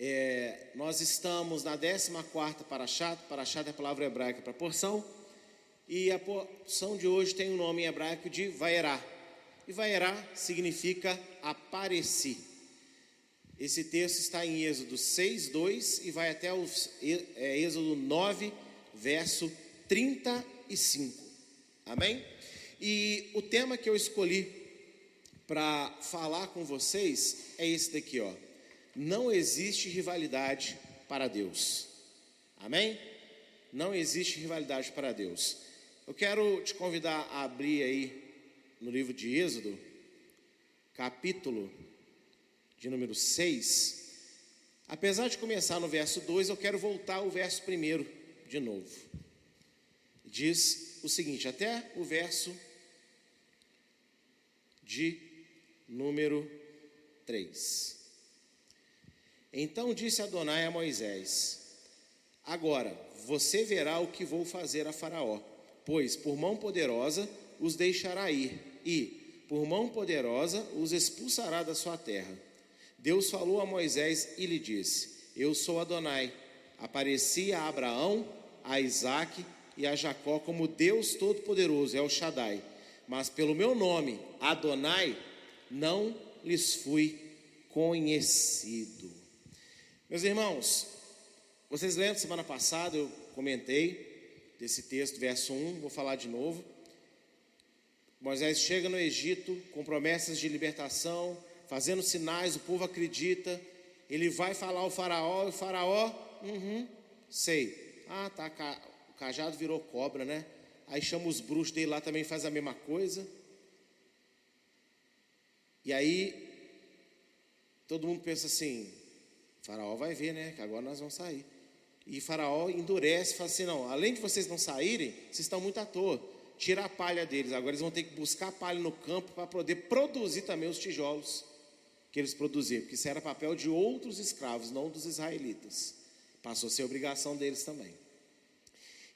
É, nós estamos na 14 Parashat, Parashat é a palavra hebraica para porção, e a porção de hoje tem o um nome em hebraico de Vaerá. E Vaerá significa apareci. Esse texto está em Êxodo 6, 2 e vai até o é, Êxodo 9, verso 35. Amém? E o tema que eu escolhi para falar com vocês é esse daqui, ó não existe rivalidade para Deus. Amém? Não existe rivalidade para Deus. Eu quero te convidar a abrir aí no livro de Êxodo, capítulo de número 6. Apesar de começar no verso 2, eu quero voltar ao verso 1 de novo. Diz o seguinte, até o verso de número 3. Então disse Adonai a Moisés: Agora você verá o que vou fazer a Faraó, pois por mão poderosa os deixará ir, e por mão poderosa os expulsará da sua terra. Deus falou a Moisés e lhe disse: Eu sou Adonai. Apareci a Abraão, a Isaque e a Jacó como Deus Todo-Poderoso, é o Shaddai. Mas pelo meu nome, Adonai, não lhes fui conhecido. Meus irmãos, vocês lembram semana passada eu comentei desse texto, verso 1, vou falar de novo. Moisés chega no Egito com promessas de libertação, fazendo sinais, o povo acredita. Ele vai falar ao faraó, e o faraó, uhum, sei. Ah, tá, o cajado virou cobra, né? Aí chama os bruxos dele lá também faz a mesma coisa. E aí todo mundo pensa assim: Faraó vai ver, né? Que agora nós vamos sair. E Faraó endurece, fala assim: não, além de vocês não saírem, vocês estão muito à toa. Tira a palha deles. Agora eles vão ter que buscar palha no campo para poder produzir também os tijolos que eles produziam, porque isso era papel de outros escravos, não dos israelitas. Passou a ser obrigação deles também.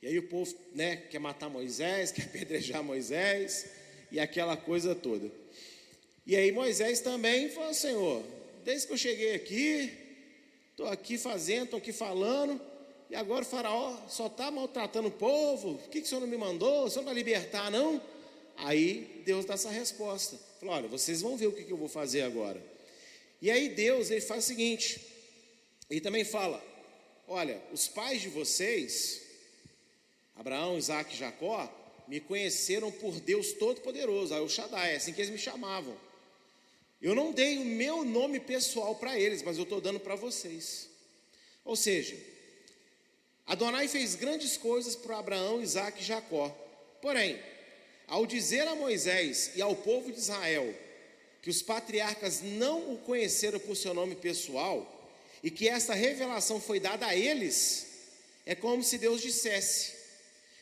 E aí o povo né, quer matar Moisés, quer apedrejar Moisés, e aquela coisa toda. E aí Moisés também falou: Senhor, desde que eu cheguei aqui, Estou aqui fazendo, estou aqui falando, e agora o faraó só está maltratando o povo. O que, que o senhor não me mandou? O senhor não vai libertar, não? Aí Deus dá essa resposta. Falou: olha, vocês vão ver o que, que eu vou fazer agora. E aí Deus ele faz o seguinte: ele também fala: olha, os pais de vocês, Abraão, Isaac e Jacó, me conheceram por Deus Todo-Poderoso, aí o Shaddai, é assim que eles me chamavam. Eu não dei o meu nome pessoal para eles, mas eu estou dando para vocês. Ou seja, Adonai fez grandes coisas para Abraão, Isaac e Jacó. Porém, ao dizer a Moisés e ao povo de Israel que os patriarcas não o conheceram por seu nome pessoal e que esta revelação foi dada a eles, é como se Deus dissesse: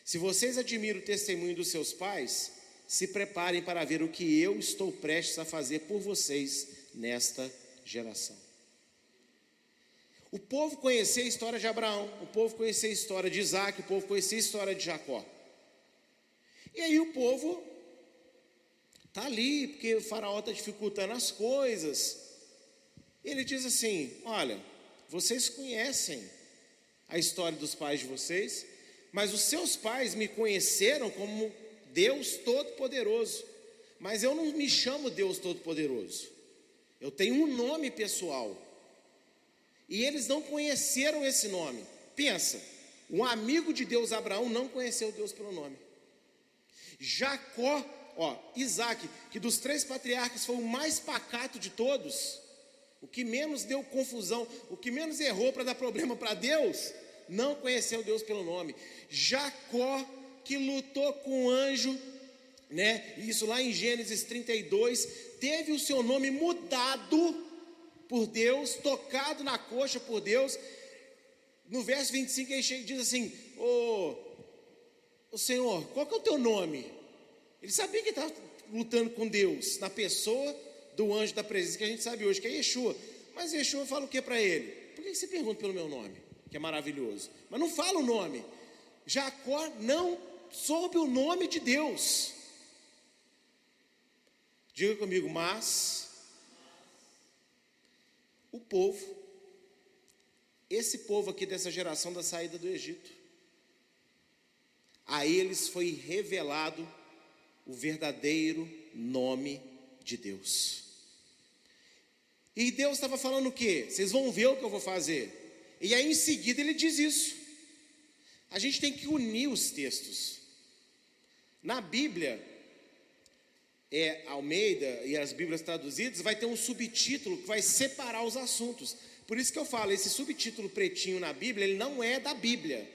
Se vocês admiram o testemunho dos seus pais, se preparem para ver o que eu estou prestes a fazer por vocês nesta geração. O povo conhecia a história de Abraão, o povo conhecia a história de Isaac, o povo conhecia a história de Jacó. E aí o povo está ali, porque o faraó está dificultando as coisas. Ele diz assim: Olha, vocês conhecem a história dos pais de vocês, mas os seus pais me conheceram como Deus Todo-Poderoso. Mas eu não me chamo Deus Todo-Poderoso. Eu tenho um nome pessoal. E eles não conheceram esse nome. Pensa, um amigo de Deus, Abraão, não conheceu Deus pelo nome. Jacó, ó, Isaac, que dos três patriarcas foi o mais pacato de todos, o que menos deu confusão, o que menos errou para dar problema para Deus, não conheceu Deus pelo nome. Jacó que lutou com o anjo, né? Isso lá em Gênesis 32, teve o seu nome mudado por Deus, tocado na coxa por Deus. No verso 25 ele diz assim: Ô, ô Senhor, qual que é o teu nome? Ele sabia que estava lutando com Deus, na pessoa do anjo da presença, que a gente sabe hoje, que é Yeshua. Mas Yeshua fala o que para ele? Por que você pergunta pelo meu nome? Que é maravilhoso. Mas não fala o nome. Jacó não sob o nome de Deus. Diga comigo, mas o povo esse povo aqui dessa geração da saída do Egito. A eles foi revelado o verdadeiro nome de Deus. E Deus estava falando o quê? Vocês vão ver o que eu vou fazer. E aí em seguida ele diz isso. A gente tem que unir os textos. Na Bíblia, é Almeida e as Bíblias traduzidas, vai ter um subtítulo que vai separar os assuntos. Por isso que eu falo, esse subtítulo pretinho na Bíblia, ele não é da Bíblia.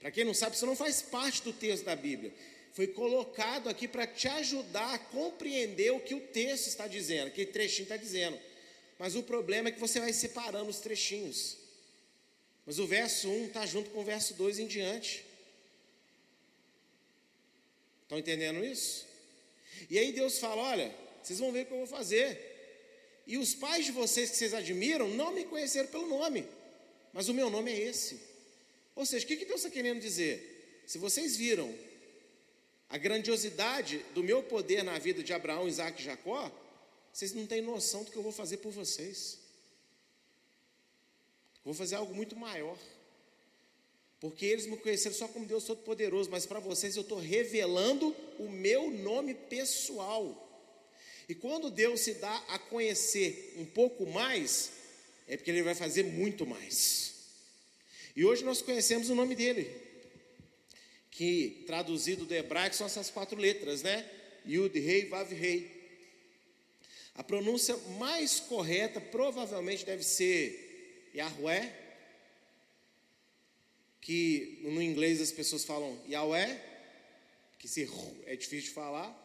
Para quem não sabe, isso não faz parte do texto da Bíblia. Foi colocado aqui para te ajudar a compreender o que o texto está dizendo, que trechinho está dizendo. Mas o problema é que você vai separando os trechinhos. Mas o verso 1 está junto com o verso 2 em diante. Estão entendendo isso? E aí Deus fala: olha, vocês vão ver o que eu vou fazer. E os pais de vocês que vocês admiram não me conheceram pelo nome, mas o meu nome é esse. Ou seja, o que, Deus está querendo dizer? Se vocês viram a grandiosidade do meu poder na vida de Abraão, Isaac e Jacó, vocês não têm noção do que eu vou fazer por vocês. vou fazer algo muito maior. Porque eles me conheceram só como Deus Todo-Poderoso, mas para vocês eu estou revelando o meu nome pessoal. E quando Deus se dá a conhecer um pouco mais, é porque Ele vai fazer muito mais. E hoje nós conhecemos o nome dele, que traduzido do hebraico são essas quatro letras, né? Yud, Rei, Vav, Rei. A pronúncia mais correta provavelmente deve ser Yahweh, que no inglês as pessoas falam Yahweh, que se é difícil de falar.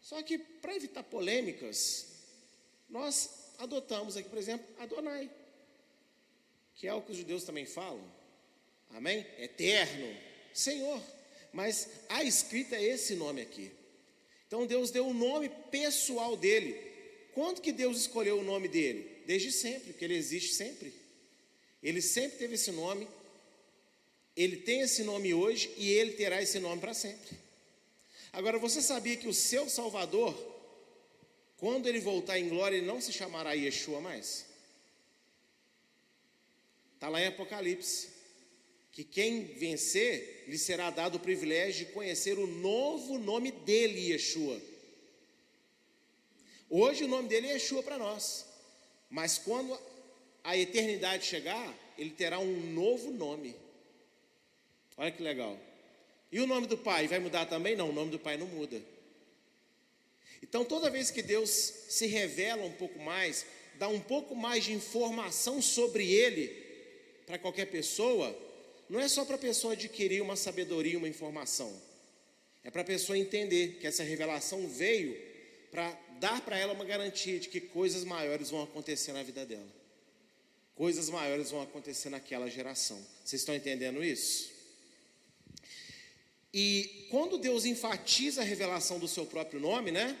Só que para evitar polêmicas, nós adotamos aqui, por exemplo, Adonai, que é o que os judeus também falam. Amém? Eterno, Senhor. Mas a escrita é esse nome aqui. Então Deus deu o nome pessoal dele. Quando que Deus escolheu o nome dele? Desde sempre, porque ele existe sempre. Ele sempre teve esse nome. Ele tem esse nome hoje e ele terá esse nome para sempre. Agora, você sabia que o seu Salvador, quando ele voltar em glória, ele não se chamará Yeshua mais? Está lá em Apocalipse. Que quem vencer, lhe será dado o privilégio de conhecer o novo nome dele, Yeshua. Hoje o nome dele é Yeshua para nós. Mas quando a eternidade chegar, ele terá um novo nome. Olha que legal. E o nome do pai vai mudar também? Não, o nome do pai não muda. Então, toda vez que Deus se revela um pouco mais, dá um pouco mais de informação sobre ele para qualquer pessoa, não é só para a pessoa adquirir uma sabedoria, uma informação. É para a pessoa entender que essa revelação veio para dar para ela uma garantia de que coisas maiores vão acontecer na vida dela. Coisas maiores vão acontecer naquela geração. Vocês estão entendendo isso? E quando Deus enfatiza a revelação do seu próprio nome, né?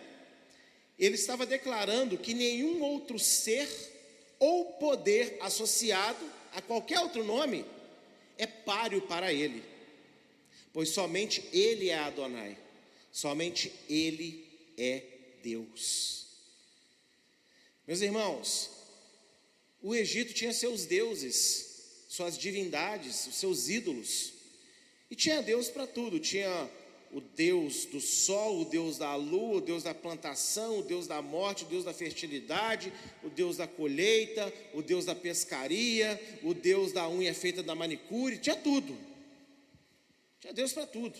Ele estava declarando que nenhum outro ser ou poder associado a qualquer outro nome é páreo para ele. Pois somente ele é Adonai. Somente ele é Deus. Meus irmãos, o Egito tinha seus deuses, suas divindades, os seus ídolos. E tinha Deus para tudo, tinha o Deus do sol, o Deus da lua, o Deus da plantação, o Deus da morte, o Deus da fertilidade, o Deus da colheita, o Deus da pescaria, o Deus da unha feita da manicure, tinha tudo. Tinha Deus para tudo.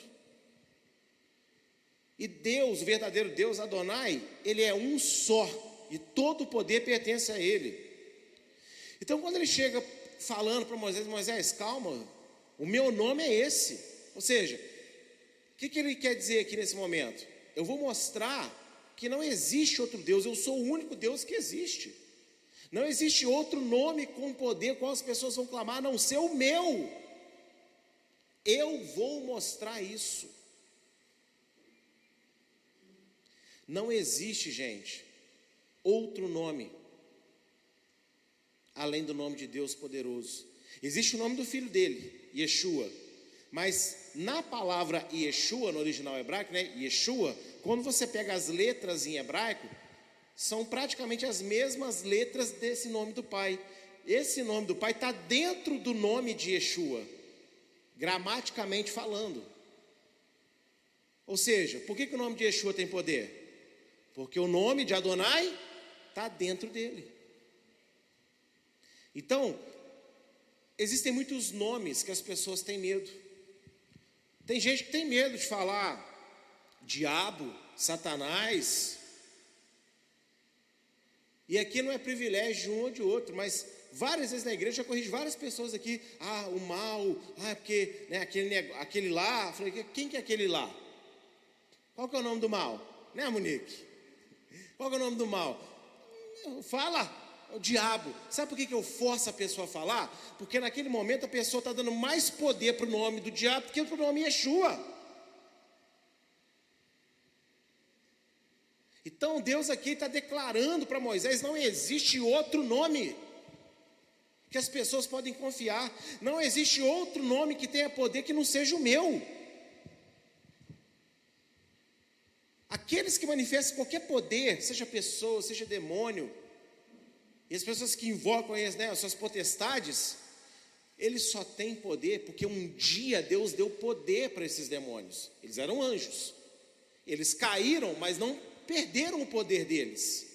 E Deus, o verdadeiro Deus Adonai, ele é um só, e todo o poder pertence a ele. Então, quando ele chega falando para Moisés, Moisés, calma, o meu nome é esse. Ou seja, o que, que ele quer dizer aqui nesse momento? Eu vou mostrar que não existe outro Deus, eu sou o único Deus que existe. Não existe outro nome com poder qual as pessoas vão clamar, a não ser o meu. Eu vou mostrar isso. Não existe, gente, outro nome além do nome de Deus poderoso. Existe o nome do filho dele, Yeshua. Mas na palavra Yeshua, no original hebraico, né, Yeshua, quando você pega as letras em hebraico, são praticamente as mesmas letras desse nome do Pai. esse nome do Pai está dentro do nome de Yeshua, gramaticamente falando. Ou seja, por que, que o nome de Yeshua tem poder? Porque o nome de Adonai está dentro dele. Então, existem muitos nomes que as pessoas têm medo. Tem gente que tem medo de falar diabo, Satanás. E aqui não é privilégio de um ou de outro, mas várias vezes na igreja já corrigi várias pessoas aqui. Ah, o mal, ah, é porque né, aquele, aquele lá. Falei, quem que é aquele lá? Qual que é o nome do mal? Né, Monique? Qual que é o nome do mal? Fala, o diabo. Sabe por que, eu forço a pessoa a falar? Porque naquele momento a pessoa está dando mais poder para o nome do diabo do que para o nome Yeshua. Então Deus aqui está declarando para Moisés: não existe outro nome que as pessoas podem confiar, não existe outro nome que tenha poder que não seja o meu. Aqueles que manifestam qualquer poder, seja pessoa, seja demônio, e as pessoas que invocam né, as suas potestades, eles só têm poder porque um dia Deus deu poder para esses demônios. Eles eram anjos. Eles caíram, mas não perderam o poder deles.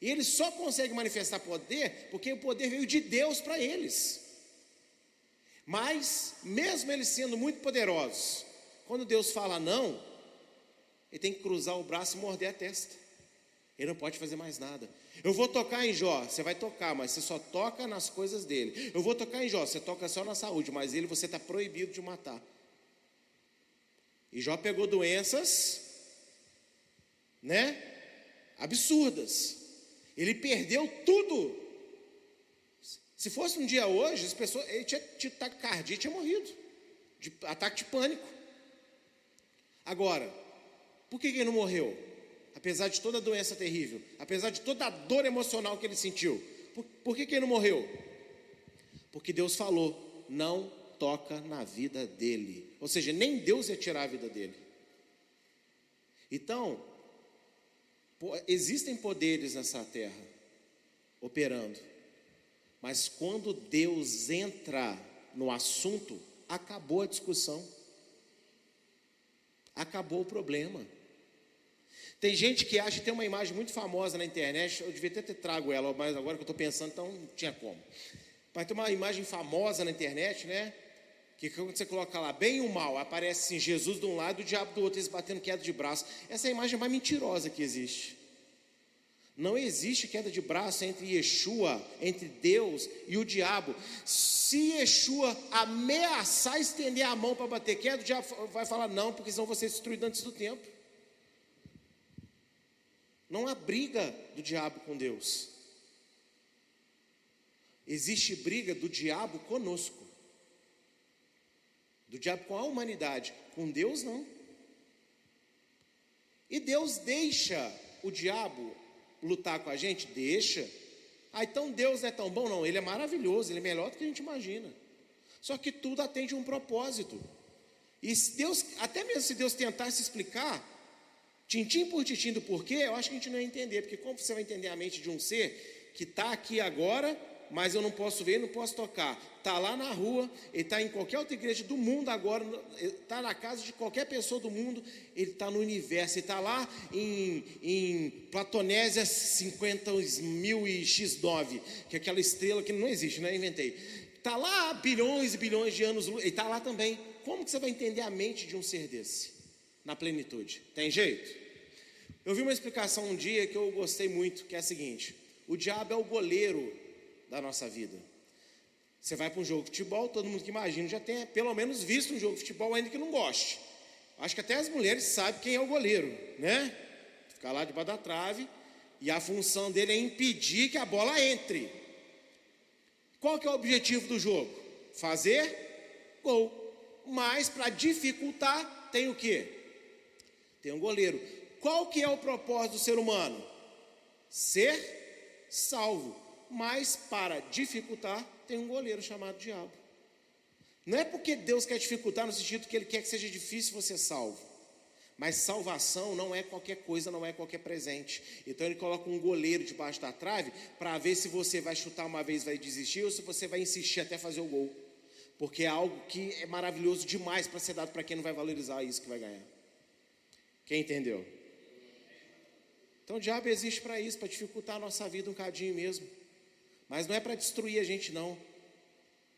E eles só conseguem manifestar poder porque o poder veio de Deus para eles. Mas, mesmo eles sendo muito poderosos, quando Deus fala não, ele tem que cruzar o braço e morder a testa. Ele não pode fazer mais nada. Eu vou tocar em Jó, você vai tocar, mas você só toca nas coisas dele. Eu vou tocar em Jó, você toca só na saúde, mas ele você está proibido de matar. E Jó pegou doenças, né? Absurdas. Ele perdeu tudo. Se fosse um dia hoje, as pessoas, ele tinha tido taquicardia e tinha morrido. De ataque de pânico. Agora, por que ele não morreu? Apesar de toda a doença terrível, apesar de toda a dor emocional que ele sentiu, por, por que, que ele não morreu? Porque Deus falou: não toca na vida dele. Ou seja, nem Deus ia tirar a vida dele. Então, existem poderes nessa terra operando, mas quando Deus entra no assunto, acabou a discussão, acabou o problema. Tem gente que acha tem uma imagem muito famosa na internet, eu devia até ter trago ela, mas agora que eu estou pensando, então não tinha como. Mas tem uma imagem famosa na internet, né? Que quando você coloca lá bem o mal, aparece assim, Jesus de um lado e o diabo do outro, eles batendo queda de braço. Essa é a imagem mais mentirosa que existe. Não existe queda de braço entre Yeshua, entre Deus e o diabo. Se Yeshua ameaçar estender a mão para bater queda, o diabo vai falar não, porque senão você é destruído antes do tempo. Não há briga do diabo com Deus. Existe briga do diabo conosco. Do diabo com a humanidade. Com Deus, não. E Deus deixa o diabo lutar com a gente? Deixa. Ah, então Deus é tão bom? Não, Ele é maravilhoso, Ele é melhor do que a gente imagina. Só que tudo atende um propósito. E se Deus, até mesmo se Deus tentasse explicar, tintim por tintim do porquê, eu acho que a gente não ia entender, porque como você vai entender a mente de um ser que está aqui agora, mas eu não posso ver, não posso tocar. Está lá na rua, ele está em qualquer outra igreja do mundo agora, está na casa de qualquer pessoa do mundo, ele está no universo, ele está lá em, em Platonésia 50 mil e x9, que é aquela estrela que não existe, não é? Inventei. Está lá bilhões e bilhões de anos, ele está lá também. Como que você vai entender a mente de um ser desse? Na plenitude. Tem jeito? Eu vi uma explicação um dia que eu gostei muito, que é a seguinte: o diabo é o goleiro da nossa vida. Você vai para um jogo de futebol, todo mundo que imagina já tem pelo menos visto um jogo de futebol, ainda que não goste. Acho que até as mulheres sabem quem é o goleiro, né? Ficar lá debaixo da trave e a função dele é impedir que a bola entre. Qual que é o objetivo do jogo? Fazer gol. Mas para dificultar, tem o quê? Tem um goleiro. Qual que é o propósito do ser humano? Ser salvo. Mas para dificultar, tem um goleiro chamado diabo. Não é porque Deus quer dificultar no sentido que Ele quer que seja difícil você salvo. Mas salvação não é qualquer coisa, não é qualquer presente. Então ele coloca um goleiro debaixo da trave para ver se você vai chutar uma vez vai desistir ou se você vai insistir até fazer o gol. Porque é algo que é maravilhoso demais para ser dado para quem não vai valorizar isso que vai ganhar. Quem entendeu? Então o diabo existe para isso, para dificultar a nossa vida um cadinho mesmo. Mas não é para destruir a gente não.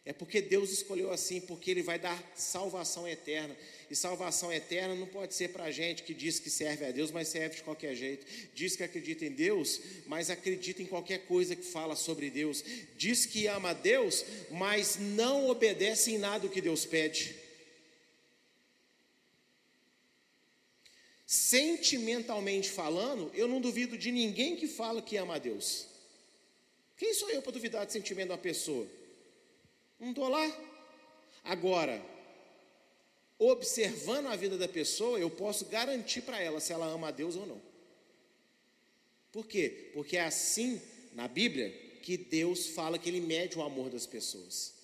É porque Deus escolheu assim, porque Ele vai dar salvação eterna. E salvação eterna não pode ser para a gente que diz que serve a Deus, mas serve de qualquer jeito. Diz que acredita em Deus, mas acredita em qualquer coisa que fala sobre Deus. Diz que ama a Deus, mas não obedece em nada o que Deus pede. Sentimentalmente falando, eu não duvido de ninguém que fala que ama a Deus. Quem sou eu para duvidar de sentimento de uma pessoa? Não estou lá. Agora, observando a vida da pessoa, eu posso garantir para ela se ela ama a Deus ou não. Por quê? Porque é assim na Bíblia que Deus fala que Ele mede o amor das pessoas.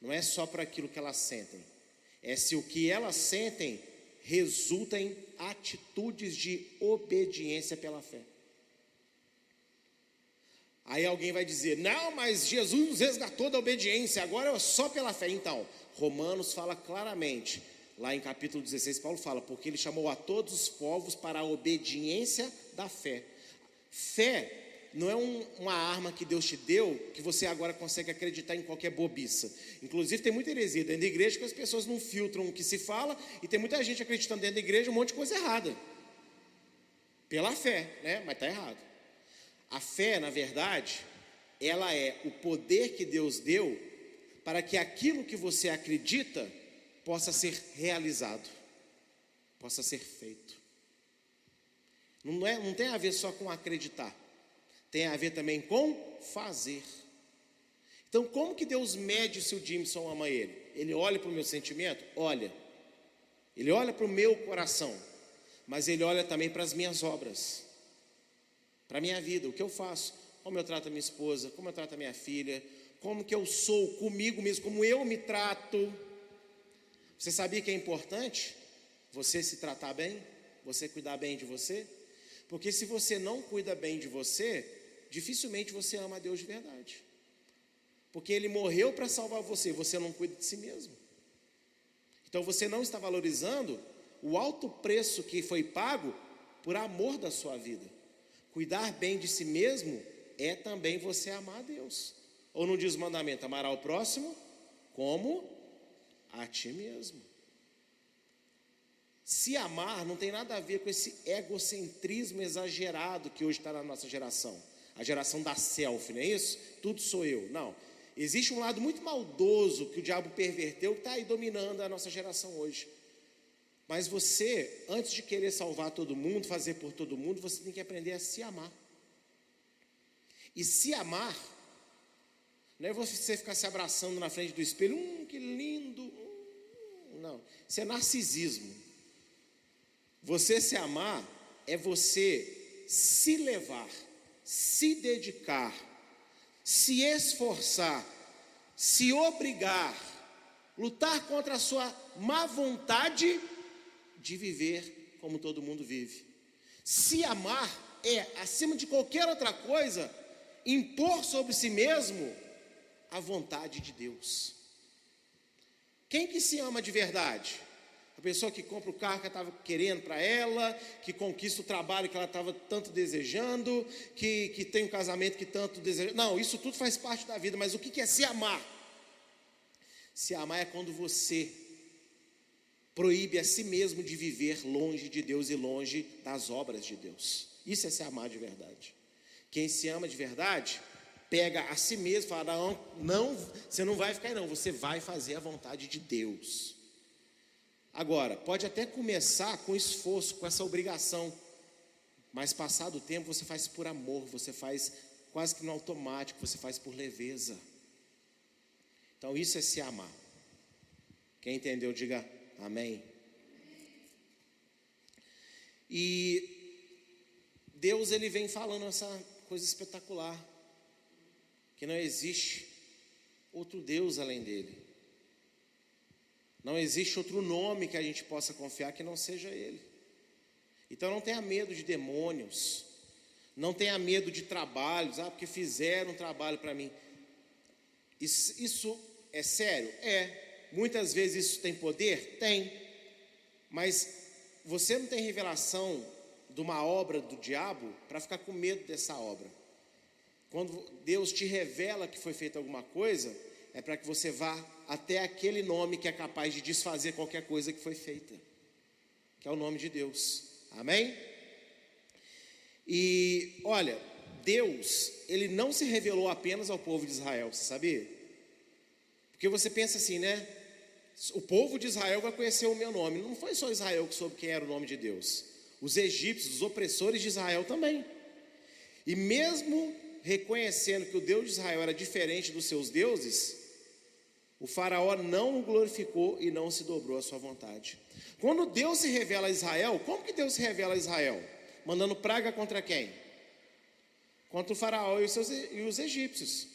Não é só para aquilo que elas sentem, é se o que elas sentem resulta em atitudes de obediência pela fé. Aí alguém vai dizer: não, mas Jesus nos resgatou da obediência, agora é só pela fé. Então, Romanos fala claramente, lá em capítulo 16, Paulo fala: porque ele chamou a todos os povos para a obediência da fé. Fé não é um, uma arma que Deus te deu que você agora consegue acreditar em qualquer bobiça. Inclusive, tem muita heresia dentro da igreja que as pessoas não filtram o que se fala, e tem muita gente acreditando dentro da igreja um monte de coisa errada. Pela fé, né? Mas está errado. A fé, na verdade, ela é o poder que Deus deu para que aquilo que você acredita possa ser realizado, possa ser feito. Não, é, não tem a ver só com acreditar, tem a ver também com fazer. Então, como que Deus mede se o Jimson ama ele? Ele olha para o meu sentimento? Olha. Ele olha para o meu coração, mas ele olha também para as minhas obras para a minha vida, o que eu faço, como eu trato a minha esposa, como eu trato a minha filha, como que eu sou comigo mesmo, como eu me trato. Você sabia que é importante você se tratar bem, você cuidar bem de você? Porque se você não cuida bem de você, dificilmente você ama a Deus de verdade. Porque Ele morreu para salvar você, você não cuida de si mesmo. Então você não está valorizando o alto preço que foi pago por amor da sua vida. Cuidar bem de si mesmo é também você amar a Deus. Ou não diz o mandamento, amar ao próximo como a ti mesmo. Se amar não tem nada a ver com esse egocentrismo exagerado que hoje está na nossa geração. A geração da selfie, não é isso? Tudo sou eu. Não. Existe um lado muito maldoso que o diabo perverteu que está aí dominando a nossa geração hoje. Mas você, antes de querer salvar todo mundo, fazer por todo mundo, você tem que aprender a se amar. E se amar, não é você ficar se abraçando na frente do espelho, hum, que lindo. Hum, não, isso é narcisismo. Você se amar é você se levar, se dedicar, se esforçar, se obrigar, lutar contra a sua má vontade de viver como todo mundo vive. Se amar é, acima de qualquer outra coisa, impor sobre si mesmo a vontade de Deus. Quem que se ama de verdade? A pessoa que compra o carro que ela estava querendo para ela, que conquista o trabalho que ela estava tanto desejando, que, que tem um casamento que tanto deseja. Não, isso tudo faz parte da vida, mas o que, que é se amar? Se amar é quando você proíbe a si mesmo de viver longe de Deus e longe das obras de Deus. Isso é se amar de verdade. Quem se ama de verdade, pega a si mesmo e fala: não, não, você não vai ficar aí, não, você vai fazer a vontade de Deus. Agora, pode até começar com esforço, com essa obrigação, mas passado o tempo você faz por amor, você faz quase que no automático, você faz por leveza. Então isso é se amar. Quem entendeu, diga Amém. E Deus ele vem falando essa coisa espetacular, que não existe outro Deus além dele. Não existe outro nome que a gente possa confiar que não seja ele. Então não tenha medo de demônios. Não tenha medo de trabalhos, ah, porque fizeram um trabalho para mim. Isso, isso é sério? É. Muitas vezes isso tem poder? Tem. Mas você não tem revelação de uma obra do diabo para ficar com medo dessa obra. Quando Deus te revela que foi feita alguma coisa, é para que você vá até aquele nome que é capaz de desfazer qualquer coisa que foi feita, que é o nome de Deus. Amém? E olha, Deus, ele não se revelou apenas ao povo de Israel, você sabia? Porque você pensa assim, né? O povo de Israel vai conhecer o meu nome. Não foi só Israel que soube quem era o nome de Deus. Os egípcios, os opressores de Israel também. E mesmo reconhecendo que o Deus de Israel era diferente dos seus deuses, o Faraó não o glorificou e não se dobrou à sua vontade. Quando Deus se revela a Israel, como que Deus se revela a Israel? Mandando praga contra quem? Contra o Faraó e os, seus, e os egípcios.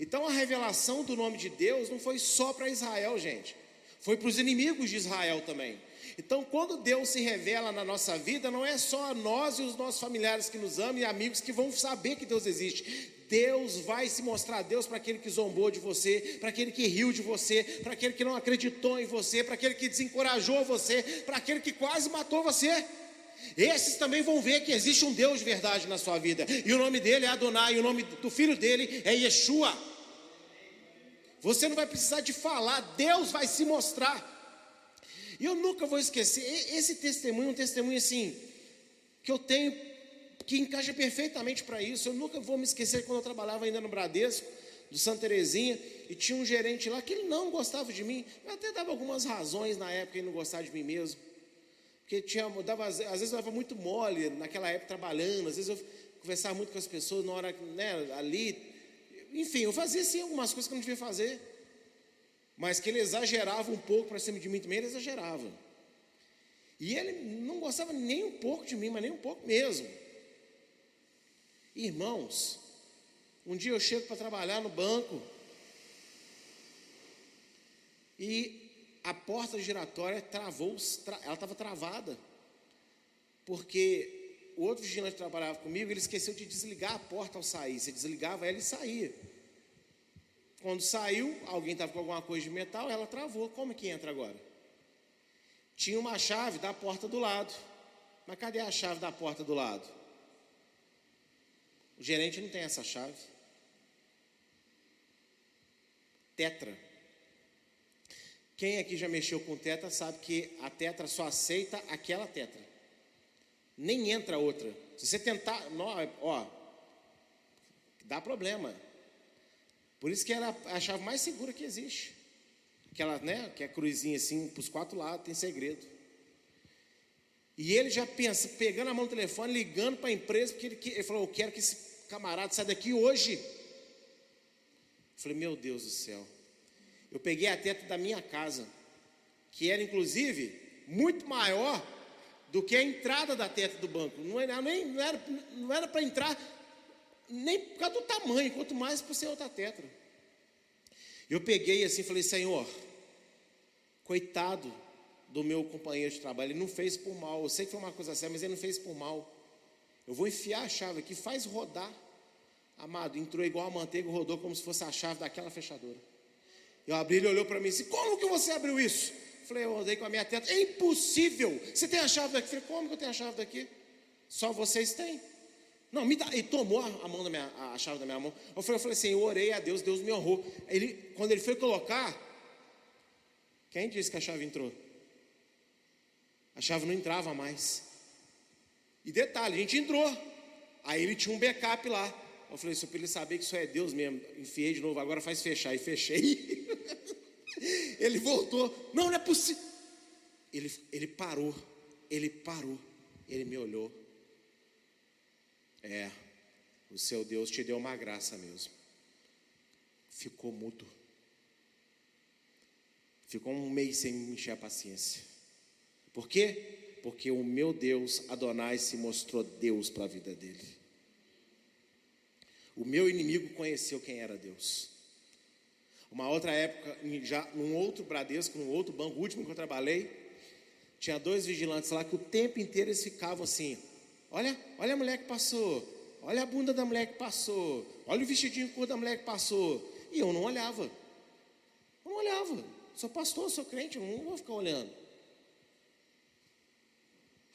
Então a revelação do nome de Deus não foi só para Israel, gente. Foi para os inimigos de Israel também. Então, quando Deus se revela na nossa vida, não é só nós e os nossos familiares que nos amam e amigos que vão saber que Deus existe. Deus vai se mostrar Deus para aquele que zombou de você, para aquele que riu de você, para aquele que não acreditou em você, para aquele que desencorajou você, para aquele que quase matou você. Esses também vão ver que existe um Deus de verdade na sua vida, e o nome dele é Adonai, e o nome do filho dele é Yeshua. Você não vai precisar de falar, Deus vai se mostrar. E eu nunca vou esquecer, esse testemunho é um testemunho assim, que eu tenho, que encaixa perfeitamente para isso. Eu nunca vou me esquecer quando eu trabalhava ainda no Bradesco, do Santa Terezinha, e tinha um gerente lá que ele não gostava de mim. Eu até dava algumas razões na época ele não gostava de mim mesmo. Porque tinha, dava, às vezes eu dava muito mole naquela época trabalhando, às vezes eu conversava muito com as pessoas na hora né, ali. Enfim, eu fazia sim algumas coisas que eu não devia fazer. Mas que ele exagerava um pouco para cima de mim também, ele exagerava. E ele não gostava nem um pouco de mim, mas nem um pouco mesmo. Irmãos, um dia eu chego para trabalhar no banco e a porta giratória travou, ela estava travada, porque o outro vigilante que trabalhava comigo, ele esqueceu de desligar a porta ao sair. Você desligava ela e saía. Quando saiu, alguém estava com alguma coisa de metal, ela travou. Como é que entra agora? Tinha uma chave da porta do lado. Mas cadê a chave da porta do lado? O gerente não tem essa chave. Tetra. Quem aqui já mexeu com tetra sabe que a tetra só aceita aquela tetra. Nem entra outra. Se você tentar, ó, dá problema. Por isso que era a chave mais segura que existe. Aquela, né, que é cruzinha assim, para os quatro lados, tem segredo. E ele já pensa, pegando a mão do telefone, ligando para a empresa, porque ele, ele falou: Eu quero que esse camarada saia daqui hoje. Eu falei: Meu Deus do céu. Eu peguei a teta da minha casa, que era inclusive muito maior do que a entrada da teta do banco. Não era nem não era não era para entrar nem por causa do tamanho, quanto mais por ser outra tetra. Eu peguei assim, falei: Senhor, coitado do meu companheiro de trabalho, ele não fez por mal. Eu sei que foi uma coisa séria, mas ele não fez por mal. Eu vou enfiar a chave aqui, faz rodar. Amado, entrou igual a manteiga, rodou como se fosse a chave daquela fechadura. Eu abri, ele olhou para mim e disse: Como que você abriu isso? Eu falei: Eu andei com a minha teta. É impossível. Você tem a chave daqui? Eu falei: Como que eu tenho a chave daqui? Só vocês têm. Não, me dá. Ele tomou a mão da minha, a chave da minha mão. Eu falei, eu falei assim: Eu orei a Deus, Deus me honrou. Ele, quando ele foi colocar, quem disse que a chave entrou? A chave não entrava mais. E detalhe, a gente entrou. Aí ele tinha um backup lá. Eu falei, só para ele saber que isso é Deus mesmo. Enfiei de novo, agora faz fechar. E fechei. ele voltou. Não, não é possível. Ele, ele parou. Ele parou. Ele me olhou. É, o seu Deus te deu uma graça mesmo. Ficou mudo. Ficou um mês sem me encher a paciência. Por quê? Porque o meu Deus, Adonai, se mostrou Deus para a vida dele. O meu inimigo conheceu quem era Deus. Uma outra época, já num outro Bradesco, num outro banco, o último que eu trabalhei, Tinha dois vigilantes lá que o tempo inteiro eles ficavam assim: olha, olha a mulher que passou, olha a bunda da mulher que passou, olha o vestidinho curto da mulher que passou. E eu não olhava. Eu não olhava. Sou pastor, sou crente, eu não vou ficar olhando.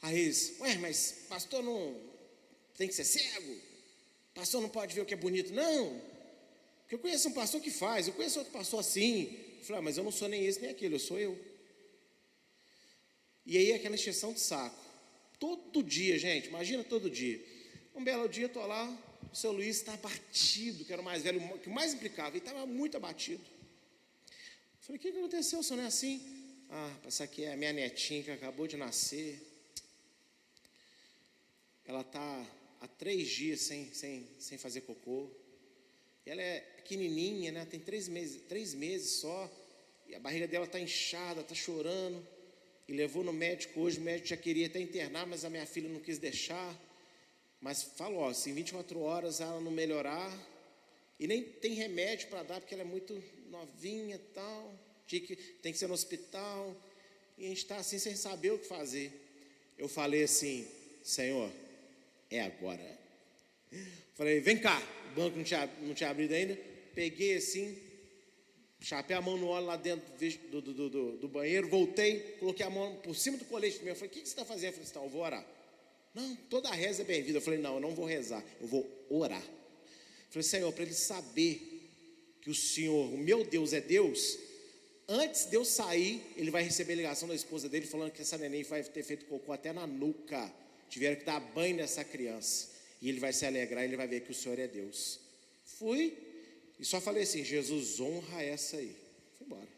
Aí eles, ué, mas pastor não tem que ser cego? Pastor não pode ver o que é bonito, não. Porque eu conheço um pastor que faz, eu conheço outro pastor assim. Eu falei, ah, mas eu não sou nem esse nem aquele, eu sou eu. E aí aquela exceção de saco. Todo dia, gente, imagina todo dia. Um belo dia eu estou lá, o seu Luiz está abatido, que era o mais velho, que mais implicava, ele estava muito abatido. Eu falei, o que, aconteceu, o senhor não é assim? Ah, essa aqui é a minha netinha que acabou de nascer. Ela está há três dias sem, sem, sem fazer cocô. Ela é pequenininha, né? Tem três meses, três meses só. E a barriga dela está inchada, está chorando. E levou no médico hoje. O médico já queria até internar, mas a minha filha não quis deixar. Mas falou: ó, se em 24 horas ela não melhorar, e nem tem remédio para dar, porque ela é muito novinha e tal. Tem que ser no hospital. E a gente está assim sem saber o que fazer. Eu falei assim: Senhor, é agora. Falei, vem cá, o banco não tinha, não tinha abrido ainda. Peguei assim, chapei a mão no óleo lá dentro do, do, do, do, banheiro, voltei, coloquei a mão por cima do colete meu. Falei, o que, você está fazendo? Eu falei, então, eu vou orar. Não, toda reza é bem-vinda. Eu falei, não, eu não vou rezar, eu vou orar. Falei, Senhor, para ele saber que o Senhor, o meu Deus é Deus, antes de eu sair, ele vai receber a ligação da esposa dele falando que essa neném vai ter feito cocô até na nuca tiveram que dar banho nessa criança. E ele vai se alegrar, ele vai ver que o Senhor é Deus. Fui e só falei assim: Jesus, honra essa aí. Fui embora.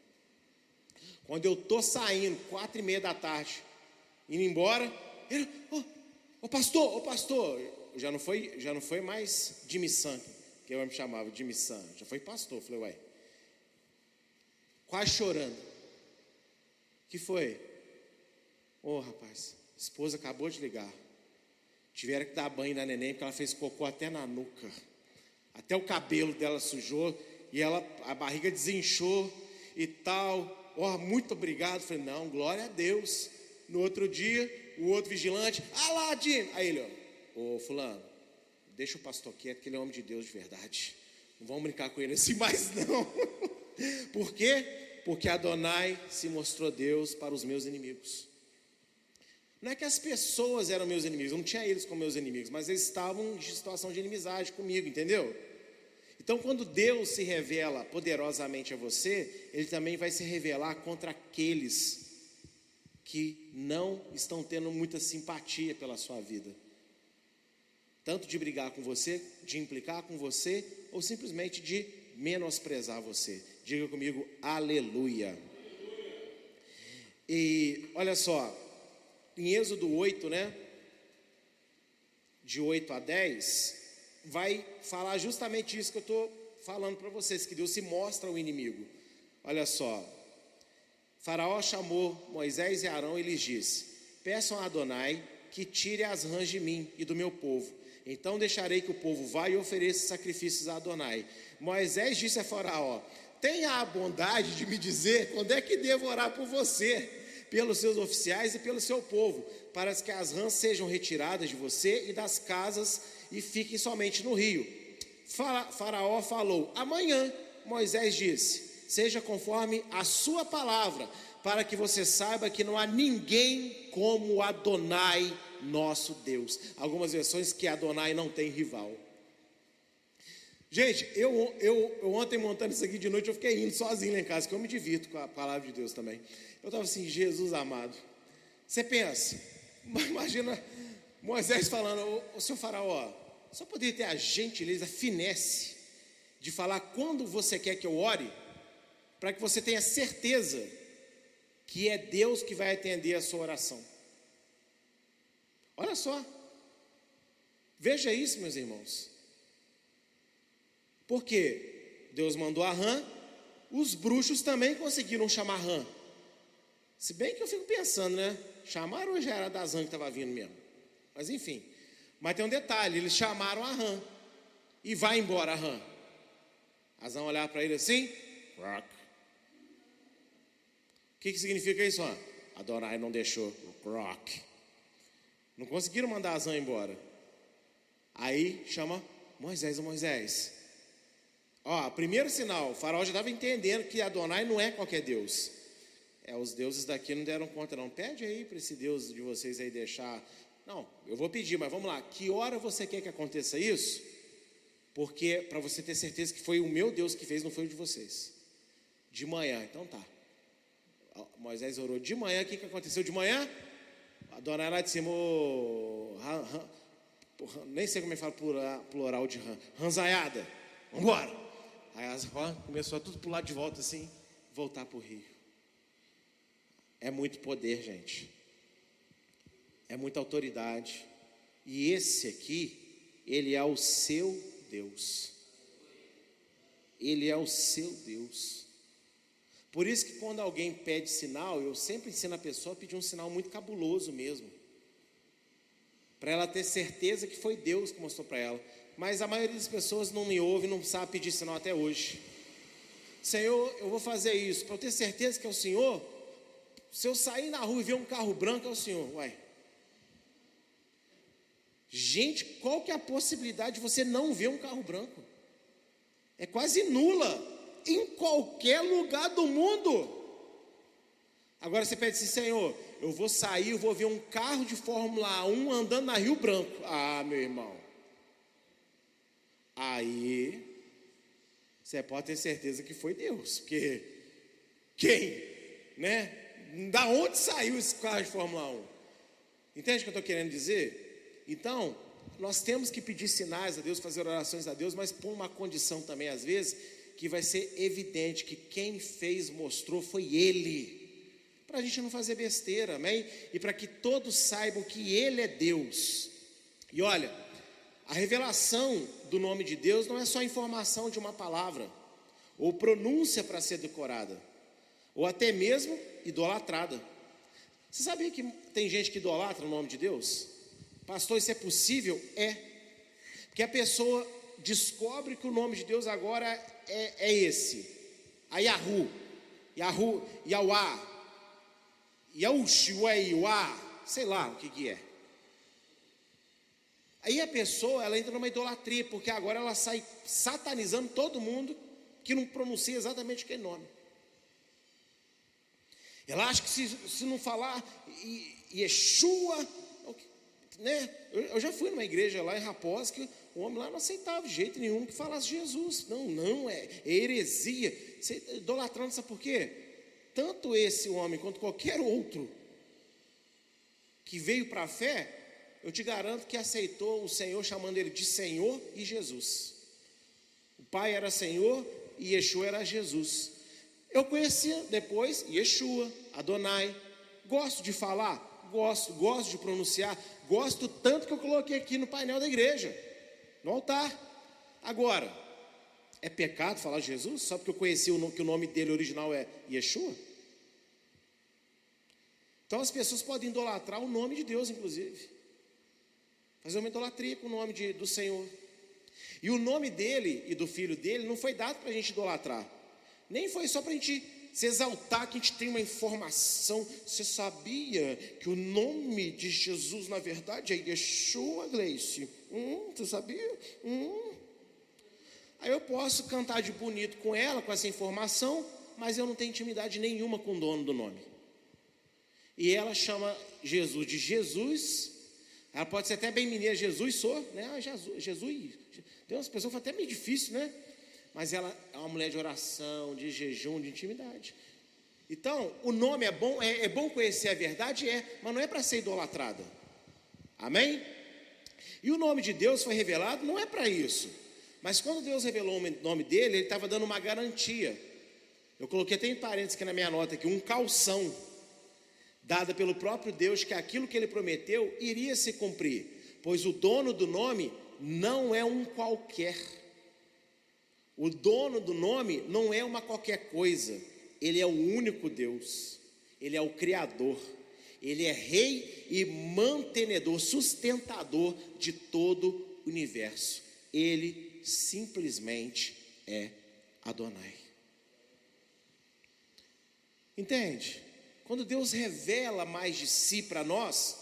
Quando eu tô saindo, quatro e meia da tarde, indo embora, ele, ô oh, pastor, ô oh, pastor, já não foi, já não foi mais Jimmy San, que eu me chamava Jimmy San, já foi pastor. Falei, uai, quase chorando. que foi? Ô oh, rapaz, esposa acabou de ligar. Tiveram que dar banho na neném, porque ela fez cocô até na nuca. Até o cabelo dela sujou e ela, a barriga desinchou e tal. Ó, oh, muito obrigado. Falei, não, glória a Deus. No outro dia, o outro vigilante, ah lá, Dino. Aí ele, ó, ô fulano, deixa o pastor quieto, que ele é homem de Deus de verdade. Não vamos brincar com ele assim mais não. Por quê? Porque Adonai se mostrou Deus para os meus inimigos. Não é que as pessoas eram meus inimigos, eu não tinha eles como meus inimigos, mas eles estavam em situação de inimizade comigo, entendeu? Então, quando Deus se revela poderosamente a você, Ele também vai se revelar contra aqueles que não estão tendo muita simpatia pela sua vida. Tanto de brigar com você, de implicar com você, ou simplesmente de menosprezar você. Diga comigo, aleluia. E olha só, em Êxodo 8, né? De 8 a 10, vai falar justamente isso que eu estou falando para vocês, que Deus se mostra ao inimigo. Olha só, Faraó chamou Moisés e Arão e lhes disse: Peçam a Adonai que tire as rãs de mim e do meu povo. Então deixarei que o povo vá e ofereça sacrifícios a Adonai. Moisés disse a Faraó: Tenha a bondade de me dizer quando é que devo orar por você pelos seus oficiais e pelo seu povo, para que as rãs sejam retiradas de você e das casas e fiquem somente no rio. Faraó falou: Amanhã, Moisés disse: Seja conforme a sua palavra, para que você saiba que não há ninguém como Adonai, nosso Deus. Algumas versões que Adonai não tem rival. Gente, eu, eu, eu ontem montando isso aqui de noite, eu fiquei indo sozinho lá em casa, que eu me divirto com a palavra de Deus também. Eu estava assim, Jesus amado. Você pensa, imagina Moisés falando, o seu faraó, só poderia ter a gentileza, a finesse, de falar quando você quer que eu ore, para que você tenha certeza que é Deus que vai atender a sua oração. Olha só, veja isso, meus irmãos. Porque Deus mandou a rã, os bruxos também conseguiram chamar rã. Se bem que eu fico pensando, né? Chamaram ou já era das rãs que estava vindo mesmo? Mas enfim. Mas tem um detalhe: eles chamaram a rã. E vai embora a rã. As rãs olhar para ele assim. Rock. O que, que significa isso? Rã? Adonai não deixou. Rock. Não conseguiram mandar Azan embora. Aí chama Moisés, Moisés. Ó, primeiro sinal, o faraó já estava entendendo que Adonai não é qualquer Deus. É, os deuses daqui não deram conta, não. Pede aí para esse Deus de vocês aí deixar. Não, eu vou pedir, mas vamos lá. Que hora você quer que aconteça isso? Porque para você ter certeza que foi o meu Deus que fez, não foi o de vocês. De manhã, então tá. Moisés orou de manhã, o que, que aconteceu de manhã? Lá de cima, oh, nem sei como é que fala plural, plural de ran, ranzaiada, vambora. Aí as começou a tudo pular de volta assim, voltar para o rio. É muito poder, gente. É muita autoridade. E esse aqui, ele é o seu Deus. Ele é o seu Deus. Por isso que quando alguém pede sinal, eu sempre ensino a pessoa a pedir um sinal muito cabuloso mesmo. Para ela ter certeza que foi Deus que mostrou para ela. Mas a maioria das pessoas não me ouve, não sabe pedir sinal até hoje. Senhor, eu vou fazer isso. Para eu ter certeza que é o Senhor, se eu sair na rua e ver um carro branco, é o senhor. Uai. Gente, qual que é a possibilidade de você não ver um carro branco? É quase nula em qualquer lugar do mundo. Agora você pede assim, Senhor, eu vou sair, eu vou ver um carro de Fórmula 1 andando na Rio Branco. Ah, meu irmão. Aí você pode ter certeza que foi Deus, porque quem, né? Da onde saiu esse carro de Fórmula 1? Entende o que eu estou querendo dizer? Então, nós temos que pedir sinais a Deus, fazer orações a Deus, mas por uma condição também, às vezes, que vai ser evidente que quem fez, mostrou, foi Ele. Para a gente não fazer besteira, amém? E para que todos saibam que Ele é Deus. E olha, a revelação do nome de Deus não é só informação de uma palavra, ou pronúncia para ser decorada ou até mesmo idolatrada. Você sabia que tem gente que idolatra o nome de Deus? Pastor, isso é possível? É. Porque a pessoa descobre que o nome de Deus agora é, é esse: a Yahu, Yahu, Yahweh, Yahush, Uá, sei lá o que, que é. Aí a pessoa ela entra numa idolatria, porque agora ela sai satanizando todo mundo que não pronuncia exatamente aquele nome. Ela acha que se, se não falar Yeshua, né? Eu, já fui numa igreja lá em Raposa que o homem lá não aceitava de jeito nenhum que falasse Jesus. Não, não, é, é heresia. Você tá idolatrando, sabe por quê? Tanto esse homem quanto qualquer outro que veio para a fé, eu te garanto que aceitou o Senhor chamando ele de Senhor e Jesus. O Pai era Senhor e Yeshua era Jesus. Eu conhecia depois Yeshua, Adonai. Gosto de falar? Gosto. Gosto de pronunciar? Gosto tanto que eu coloquei aqui no painel da igreja, no altar. Agora, é pecado falar de Jesus só porque eu conheci o nome, que o nome dele original é Yeshua? Então as pessoas podem idolatrar o nome de Deus, inclusive. Fazer uma idolatria com o nome de, do Senhor. E o nome dele e do filho dele não foi dado para a gente idolatrar. Nem foi só para a gente se exaltar que a gente tem uma informação. Você sabia que o nome de Jesus, na verdade, é Yeshua, Gleice? Hum, você sabia? Hum. Aí eu posso cantar de bonito com ela, com essa informação, mas eu não tenho intimidade nenhuma com o dono do nome. E ela chama Jesus de Jesus. Ela pode ser até bem mineira, Jesus sou, né? Ah, Jesus, Jesus. Tem umas pessoas que até meio difícil, né? Mas ela é uma mulher de oração, de jejum, de intimidade. Então, o nome é bom, é, é bom conhecer a verdade, é, mas não é para ser idolatrada. Amém? E o nome de Deus foi revelado, não é para isso. Mas quando Deus revelou o nome dele, ele estava dando uma garantia. Eu coloquei até em parênteses aqui na minha nota aqui, um calção, dada pelo próprio Deus, que aquilo que ele prometeu iria se cumprir. Pois o dono do nome não é um qualquer o dono do nome não é uma qualquer coisa, ele é o único Deus, ele é o Criador, ele é Rei e mantenedor, sustentador de todo o universo. Ele simplesmente é Adonai. Entende? Quando Deus revela mais de si para nós,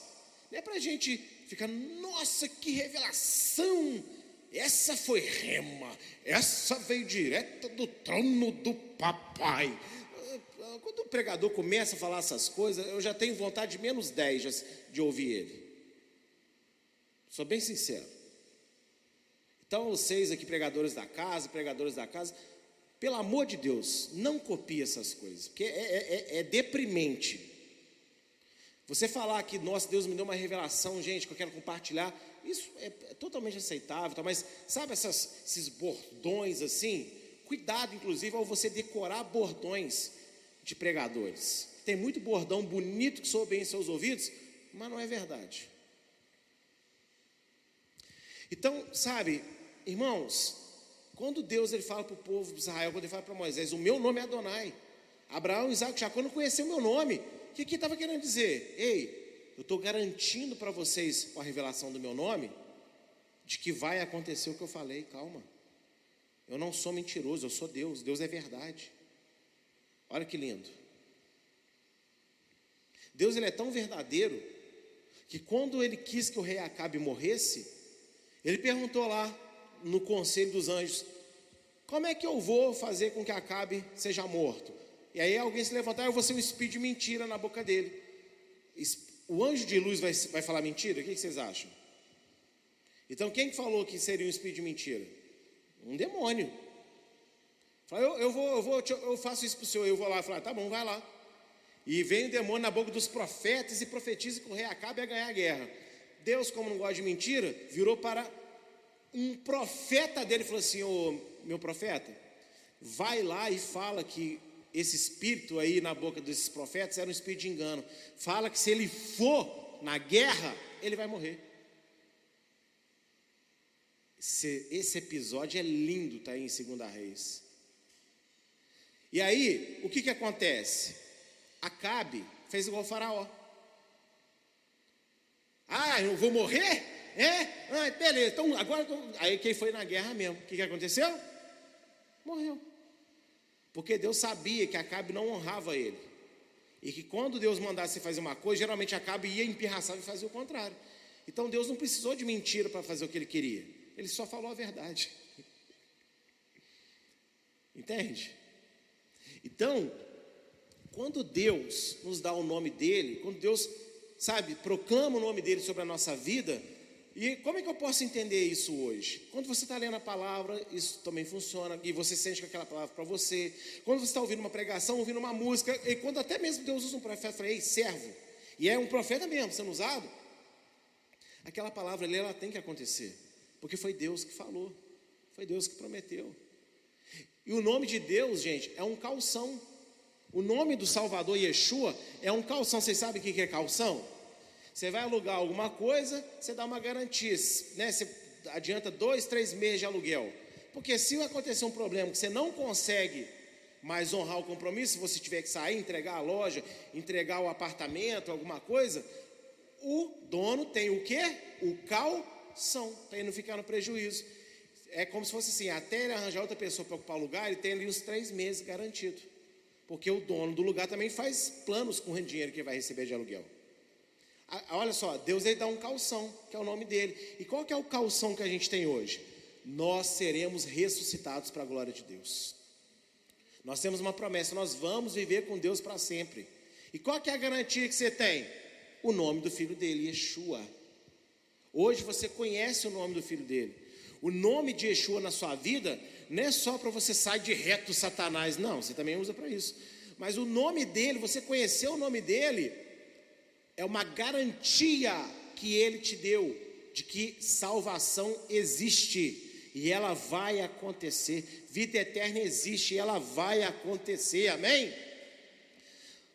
não é para a gente ficar, nossa, que revelação! Essa foi rema, essa veio direto do trono do papai. Quando o pregador começa a falar essas coisas, eu já tenho vontade de menos 10 de ouvir ele. Sou bem sincero. Então, vocês aqui, pregadores da casa, pregadores da casa, pelo amor de Deus, não copie essas coisas, porque é, é, é, é deprimente. Você falar que, nossa, Deus me deu uma revelação, gente, que eu quero compartilhar, isso é, é totalmente aceitável, tá? mas sabe essas, esses bordões assim? Cuidado, inclusive, ao você decorar bordões de pregadores. Tem muito bordão bonito que soa bem em seus ouvidos, mas não é verdade. Então, sabe, irmãos, quando Deus ele fala para o povo de Israel, quando ele fala para Moisés, o meu nome é Adonai. Abraão, Isaac Jacó não conheciam o meu nome. O que, que estava querendo dizer? Ei, eu estou garantindo para vocês, com a revelação do meu nome, de que vai acontecer o que eu falei. Calma. Eu não sou mentiroso, eu sou Deus. Deus é verdade. Olha que lindo. Deus ele é tão verdadeiro que quando ele quis que o rei Acabe morresse, ele perguntou lá no conselho dos anjos: Como é que eu vou fazer com que Acabe seja morto? E aí alguém se levantar, eu vou ser um espírito de mentira na boca dele. O anjo de luz vai, vai falar mentira? O que, vocês acham? Então quem falou que seria um espírito de mentira? Um demônio. Fala, eu, eu, vou, eu, vou, eu faço isso para o senhor, eu vou lá, falar, tá bom, vai lá. E vem o demônio na boca dos profetas e profetiza que o rei Acabe ganhar a guerra. Deus, como não gosta de mentira, virou para um profeta dele e falou assim: Ô meu profeta, vai lá e fala que esse espírito aí na boca desses profetas era um espírito de engano. Fala que se ele for na guerra, ele vai morrer. Esse, esse episódio é lindo, está aí em 2 Reis. E aí, o que, que acontece? Acabe fez igual o faraó. Ah, eu vou morrer? É? Ah, beleza. Então, agora. Aí quem foi na guerra mesmo? O que, que aconteceu? Morreu. Porque Deus sabia que Acabe não honrava ele. E que quando Deus mandasse fazer uma coisa, geralmente Acabe ia empirraçar e fazia o contrário. Então Deus não precisou de mentira para fazer o que ele queria. Ele só falou a verdade. Entende? Então, quando Deus nos dá o nome dele, quando Deus sabe, proclama o nome dele sobre a nossa vida. E como é que eu posso entender isso hoje? Quando você está lendo a palavra, isso também funciona, e você sente que aquela palavra para você. Quando você está ouvindo uma pregação, ouvindo uma música, e quando até mesmo Deus usa um profeta, fala, ei, servo, e é um profeta mesmo sendo usado, aquela palavra ali, ela tem que acontecer, porque foi Deus que falou, foi Deus que prometeu. E o nome de Deus, gente, é um calção. O nome do Salvador Yeshua é um calção. Vocês sabem o que é calção? Você vai alugar alguma coisa, você dá uma garantia, né? Você adianta dois, três meses de aluguel. Porque se acontecer um problema que você não consegue mais honrar o compromisso, se você tiver que sair, entregar a loja, entregar o apartamento, alguma coisa, o dono tem o quê? O calção, para ele não ficar no prejuízo. É como se fosse assim, até ele arranjar outra pessoa para ocupar o lugar, ele tem ali uns três meses garantido porque o dono do lugar também faz planos com o dinheiro que vai receber de aluguel. Olha só, Deus ele dá um calção, que é o nome dele. E qual que é o calção que a gente tem hoje? Nós seremos ressuscitados para a glória de Deus. Nós temos uma promessa, nós vamos viver com Deus para sempre. E qual que é a garantia que você tem? O nome do filho dele, Yeshua. Hoje você conhece o nome do filho dele. O nome de Yeshua na sua vida não é só para você sair de reto Satanás, não, você também usa para isso. Mas o nome dele, você conhecer o nome dele, é uma garantia que ele te deu de que salvação existe e ela vai acontecer. Vida eterna existe e ela vai acontecer, amém?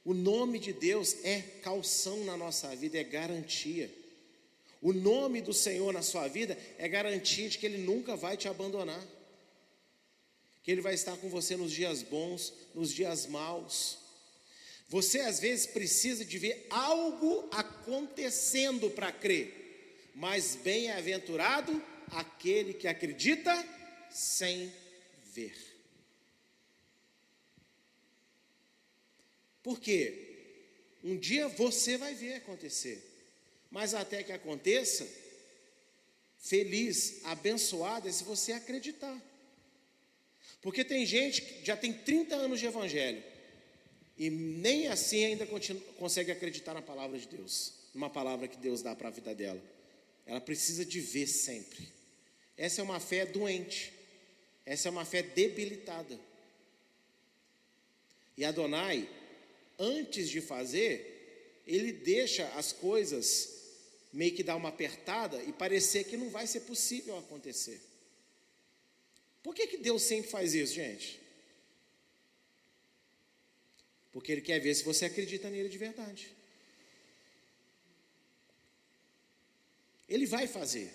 O nome de Deus é calção na nossa vida, é garantia. O nome do Senhor na sua vida é garantia de que Ele nunca vai te abandonar que Ele vai estar com você nos dias bons, nos dias maus. Você às vezes precisa de ver algo acontecendo para crer, mas bem-aventurado aquele que acredita sem ver. Por quê? Um dia você vai ver acontecer. Mas até que aconteça, feliz, abençoado é se você acreditar. Porque tem gente que já tem 30 anos de evangelho e nem assim ainda consegue acreditar na palavra de Deus, numa palavra que Deus dá para a vida dela. Ela precisa de ver sempre. Essa é uma fé doente. Essa é uma fé debilitada. E Adonai, antes de fazer, ele deixa as coisas meio que dar uma apertada e parecer que não vai ser possível acontecer. Por que, que Deus sempre faz isso, gente? Porque Ele quer ver se você acredita nele de verdade. Ele vai fazer.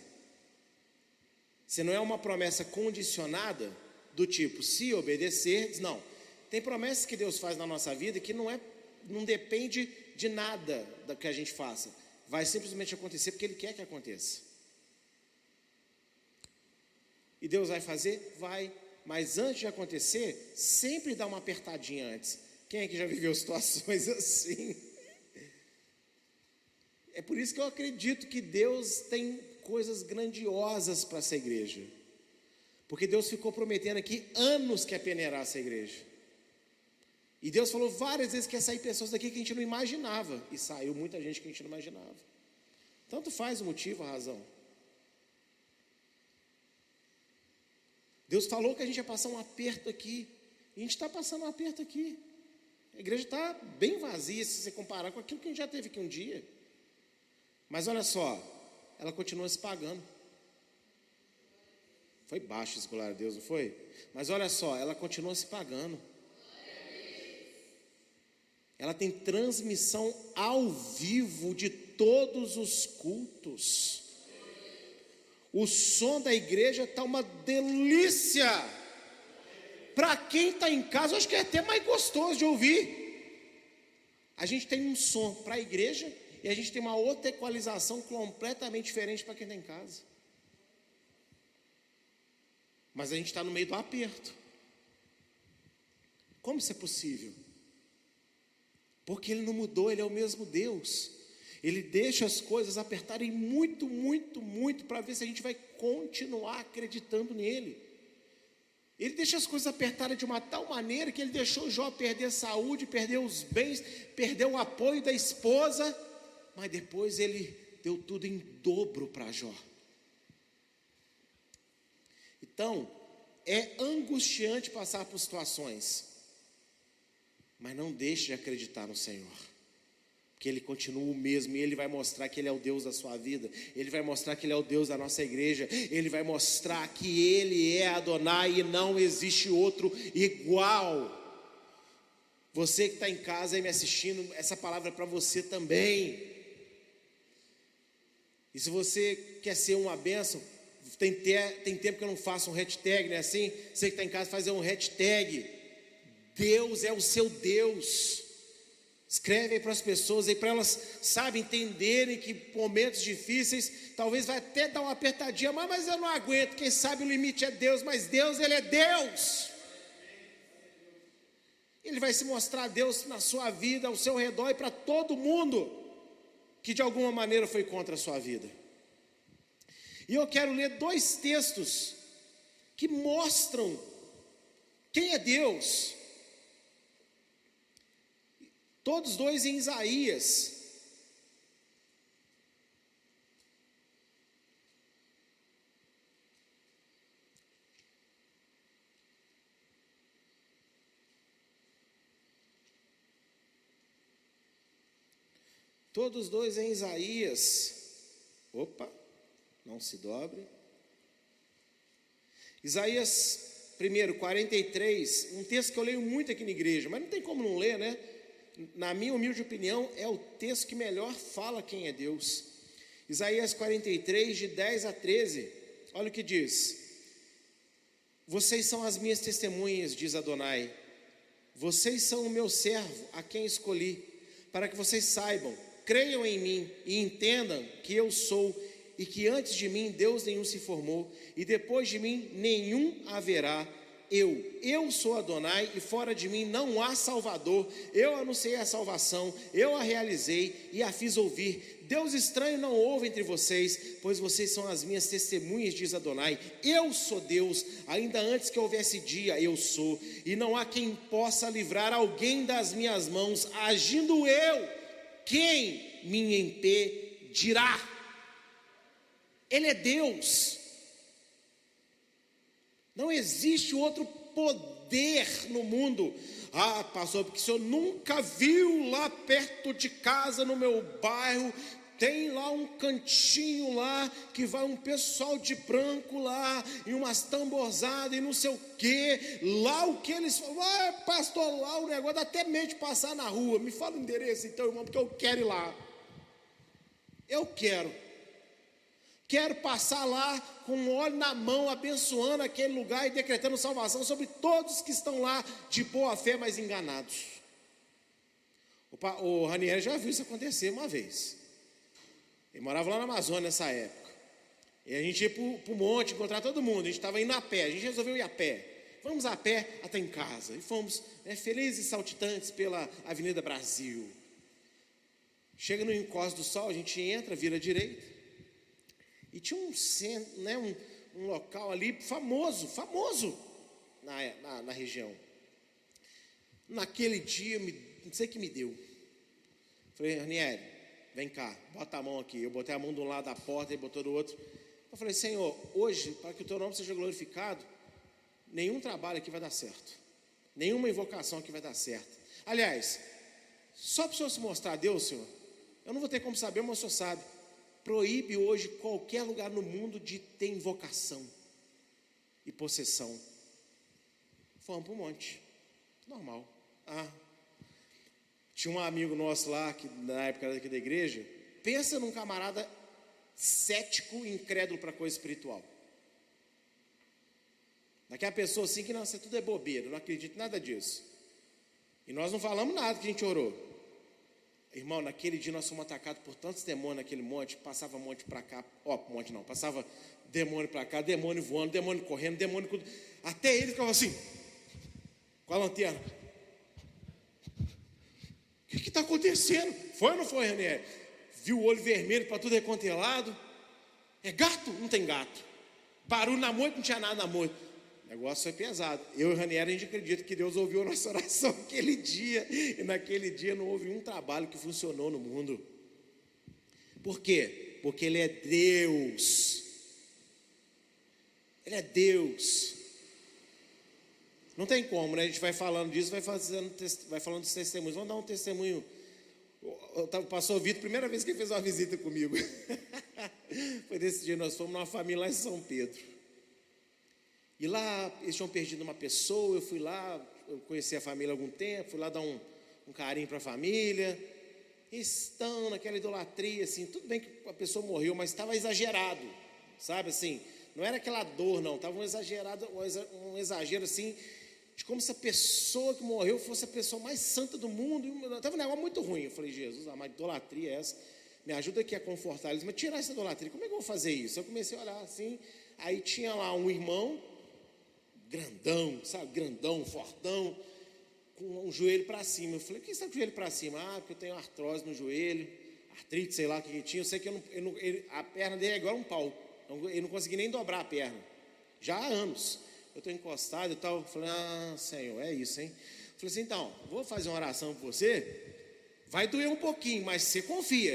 Se não é uma promessa condicionada, do tipo, se obedecer, não. Tem promessas que Deus faz na nossa vida que não é, não depende de nada da que a gente faça. Vai simplesmente acontecer porque Ele quer que aconteça. E Deus vai fazer? Vai. Mas antes de acontecer, sempre dá uma apertadinha antes. Quem é que já viveu situações assim? É por isso que eu acredito que Deus tem coisas grandiosas para essa igreja. Porque Deus ficou prometendo aqui anos que ia peneirar essa igreja. E Deus falou várias vezes que ia sair pessoas daqui que a gente não imaginava. E saiu muita gente que a gente não imaginava. Tanto faz o motivo, a razão. Deus falou que a gente ia passar um aperto aqui. E a gente está passando um aperto aqui. A igreja está bem vazia se você comparar com aquilo que a gente já teve aqui um dia. Mas olha só, ela continua se pagando. Foi baixo esse glória a Deus, não foi? Mas olha só, ela continua se pagando. Ela tem transmissão ao vivo de todos os cultos. O som da igreja está uma delícia. Para quem está em casa, acho que é até mais gostoso de ouvir. A gente tem um som para a igreja e a gente tem uma outra equalização completamente diferente para quem está em casa. Mas a gente está no meio do aperto. Como isso é possível? Porque Ele não mudou, Ele é o mesmo Deus. Ele deixa as coisas apertarem muito, muito, muito para ver se a gente vai continuar acreditando nele. Ele deixa as coisas apertarem de uma tal maneira que ele deixou Jó perder a saúde, perder os bens, perder o apoio da esposa, mas depois ele deu tudo em dobro para Jó. Então, é angustiante passar por situações, mas não deixe de acreditar no Senhor que Ele continua o mesmo, e Ele vai mostrar que Ele é o Deus da sua vida, Ele vai mostrar que Ele é o Deus da nossa igreja, Ele vai mostrar que Ele é Adonai e não existe outro igual. Você que está em casa aí me assistindo, essa palavra é para você também. E se você quer ser uma bênção, tem, tem tempo que eu não faço um hashtag, não é assim? Você que está em casa, fazer um hashtag. Deus é o seu Deus. Escreve aí para as pessoas aí, para elas, sabe, entenderem que momentos difíceis, talvez vai até dar uma apertadinha, mas, mas eu não aguento, quem sabe o limite é Deus, mas Deus, Ele é Deus. Ele vai se mostrar Deus na sua vida, ao seu redor e para todo mundo que de alguma maneira foi contra a sua vida. E eu quero ler dois textos que mostram quem é Deus Todos dois em Isaías. Todos dois em Isaías. Opa, não se dobre. Isaías, primeiro, 43, um texto que eu leio muito aqui na igreja, mas não tem como não ler, né? Na minha humilde opinião, é o texto que melhor fala quem é Deus. Isaías 43, de 10 a 13, olha o que diz: Vocês são as minhas testemunhas, diz Adonai, vocês são o meu servo, a quem escolhi, para que vocês saibam, creiam em mim e entendam que eu sou e que antes de mim Deus nenhum se formou e depois de mim nenhum haverá. Eu, eu sou Adonai e fora de mim não há Salvador. Eu anunciei a salvação, eu a realizei e a fiz ouvir. Deus estranho não houve entre vocês, pois vocês são as minhas testemunhas, diz Adonai. Eu sou Deus, ainda antes que houvesse dia, eu sou, e não há quem possa livrar alguém das minhas mãos, agindo eu, quem me impedirá? Ele é Deus. Não existe outro poder no mundo. Ah, pastor, porque o senhor nunca viu lá perto de casa, no meu bairro, tem lá um cantinho lá que vai um pessoal de branco lá e umas tamborzadas e não sei o que. Lá o que eles ah, pastor, lá o negócio dá até medo de passar na rua. Me fala o endereço então, irmão, porque eu quero ir lá. Eu quero. Quero passar lá com um óleo na mão, abençoando aquele lugar e decretando salvação sobre todos que estão lá de boa fé, mas enganados. O, o Ranieri já viu isso acontecer uma vez. Ele morava lá na Amazônia nessa época. E a gente ia para o monte encontrar todo mundo. A gente estava indo a pé. A gente resolveu ir a pé. Vamos a pé até em casa. E fomos né, felizes e saltitantes pela Avenida Brasil. Chega no encosto do sol, a gente entra, vira à direita. E tinha um, centro, né, um, um local ali famoso, famoso na, na, na região. Naquele dia, me, não sei o que me deu. Falei, Ranieri, vem cá, bota a mão aqui. Eu botei a mão de um lado da porta, ele botou do outro. Eu falei, Senhor, hoje, para que o teu nome seja glorificado, nenhum trabalho aqui vai dar certo. Nenhuma invocação aqui vai dar certo. Aliás, só para o Senhor se mostrar a Deus, Senhor, eu não vou ter como saber, mas o Senhor sabe proíbe hoje qualquer lugar no mundo de ter invocação e possessão. Fomos para o monte. Normal. Ah. Tinha um amigo nosso lá, que na época daqui da igreja. Pensa num camarada cético e incrédulo para coisa espiritual. Daquela pessoa assim que não, isso tudo é bobeira, não acredito em nada disso. E nós não falamos nada que a gente orou. Irmão, naquele dia nós fomos atacados por tantos demônios naquele monte, passava monte para cá, ó, monte não, passava demônio para cá, demônio voando, demônio correndo, demônio. Até ele ficava assim, com a lanterna. O que está acontecendo? Foi ou não foi, Ranieri? Viu o olho vermelho para tudo recontelado? É gato? Não tem gato. Barulho na moita, não tinha nada na moita. Negócio foi pesado. Eu e o Ranieri, a gente acredita que Deus ouviu a nossa oração aquele dia. E naquele dia não houve um trabalho que funcionou no mundo. Por quê? Porque Ele é Deus. Ele é Deus. Não tem como, né? A gente vai falando disso, vai, fazendo, vai falando dos testemunhos. Vamos dar um testemunho. O pastor Vitor, primeira vez que ele fez uma visita comigo. Foi desse dia, nós fomos numa família lá em São Pedro. E lá eles tinham perdido uma pessoa, eu fui lá, eu conheci a família há algum tempo, fui lá dar um, um carinho para a família. estão naquela idolatria, assim, tudo bem que a pessoa morreu, mas estava exagerado, sabe assim? Não era aquela dor, não, estava um exagerado, um exagero assim, de como se a pessoa que morreu fosse a pessoa mais santa do mundo. Estava um negócio muito ruim. Eu falei, Jesus, a idolatria é essa? Me ajuda aqui a confortar eles, mas tirar essa idolatria, como é que eu vou fazer isso? Eu comecei a olhar assim, aí tinha lá um irmão grandão, sabe, grandão, fortão, com um joelho para cima. Eu falei, por que você está com o joelho para cima? Ah, porque eu tenho artrose no joelho, artrite, sei lá o que, que tinha. Eu sei que eu não, eu não, ele, a perna dele é igual um pau. Eu não consegui nem dobrar a perna. Já há anos. Eu estou encostado e tal. Falei, ah, Senhor, é isso, hein? Falei assim, então, vou fazer uma oração por você. Vai doer um pouquinho, mas você confia.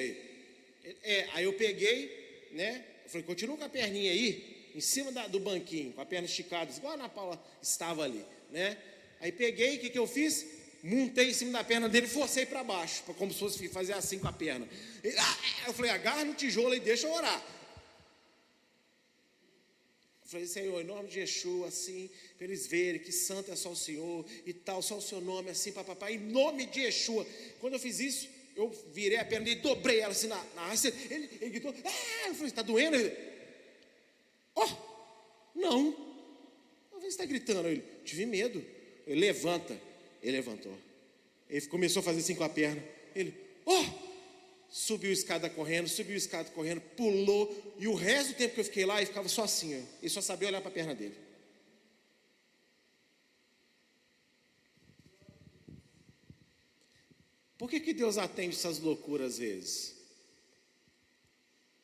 É, aí eu peguei, né? Eu falei, continua com a perninha aí em cima da, do banquinho, com a perna esticada, igual a Ana Paula estava ali, né? Aí peguei, o que, que eu fiz? Montei em cima da perna dele forcei para baixo, como se fosse fazer assim com a perna. Ah, eu falei, agarra no tijolo e deixa eu orar. Eu falei, Senhor, em nome de Yeshua, assim, para eles verem que santo é só o Senhor e tal, só o seu nome, assim, papapá, em nome de Yeshua. Quando eu fiz isso, eu virei a perna e dobrei ela assim na, na ele, ele gritou, ah! eu falei, está doendo? Ele, Oh, não. Talvez está gritando. Ele, tive medo. Ele levanta. Ele levantou. Ele começou a fazer assim com a perna. Ele, oh! subiu a escada correndo, subiu a escada correndo, pulou. E o resto do tempo que eu fiquei lá, ele ficava só assim. Ó. Ele só sabia olhar para a perna dele. Por que, que Deus atende essas loucuras às vezes?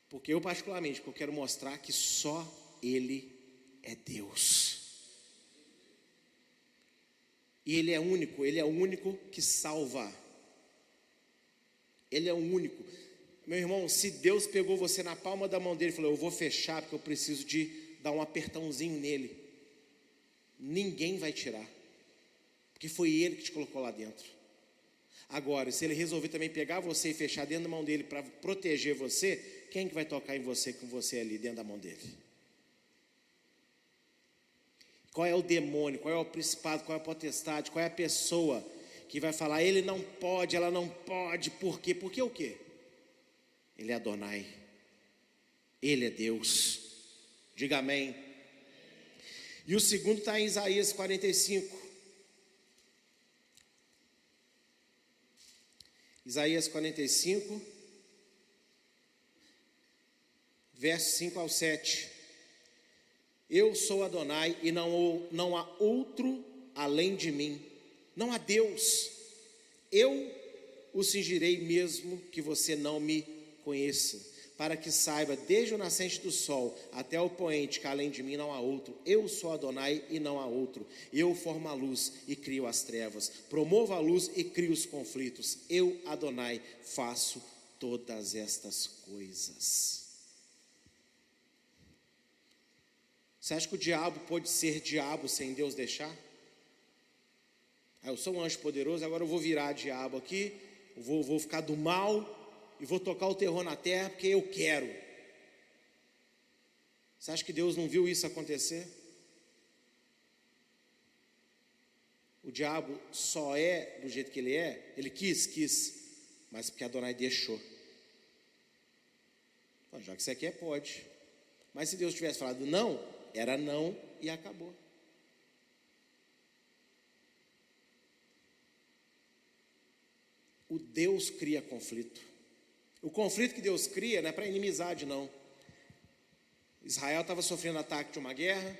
Porque eu, particularmente, eu quero mostrar que só ele é Deus. E Ele é único, Ele é o único que salva. Ele é o único. Meu irmão, se Deus pegou você na palma da mão dele e falou: Eu vou fechar porque eu preciso de dar um apertãozinho nele, ninguém vai tirar, porque foi Ele que te colocou lá dentro. Agora, se Ele resolver também pegar você e fechar dentro da mão dele para proteger você, quem que vai tocar em você com você ali dentro da mão dele? Qual é o demônio, qual é o principado, qual é a potestade, qual é a pessoa que vai falar, ele não pode, ela não pode, por quê? Por quê o quê? Ele é Adonai, Ele é Deus. Diga amém. E o segundo está em Isaías 45. Isaías 45, verso 5 ao 7. Eu sou Adonai e não, não há outro além de mim, não há Deus. Eu o cingirei mesmo que você não me conheça para que saiba, desde o nascente do sol até o poente, que além de mim não há outro. Eu sou Adonai e não há outro. Eu formo a luz e crio as trevas. Promovo a luz e crio os conflitos. Eu, Adonai, faço todas estas coisas. Você acha que o diabo pode ser diabo sem Deus deixar? Ah, eu sou um anjo poderoso, agora eu vou virar diabo aqui, vou, vou ficar do mal e vou tocar o terror na terra porque eu quero. Você acha que Deus não viu isso acontecer? O diabo só é do jeito que ele é, ele quis, quis, mas porque Adonai deixou. Então, já que você quer, pode. Mas se Deus tivesse falado não, era não e acabou. O Deus cria conflito. O conflito que Deus cria não é para inimizade, não. Israel estava sofrendo ataque de uma guerra,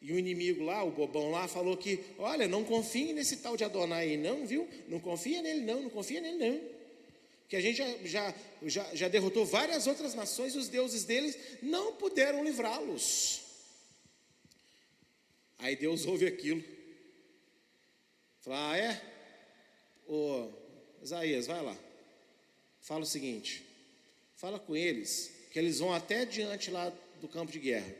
e o inimigo lá, o bobão lá, falou que: olha, não confie nesse tal de Adonai, não, viu? Não confia nele, não, não confia nele, não. Que a gente já, já, já, já derrotou várias outras nações e os deuses deles não puderam livrá-los. Aí Deus ouve aquilo. Fala: ah, é? Ô, Isaías, vai lá fala o seguinte: fala com eles que eles vão até diante lá do campo de guerra,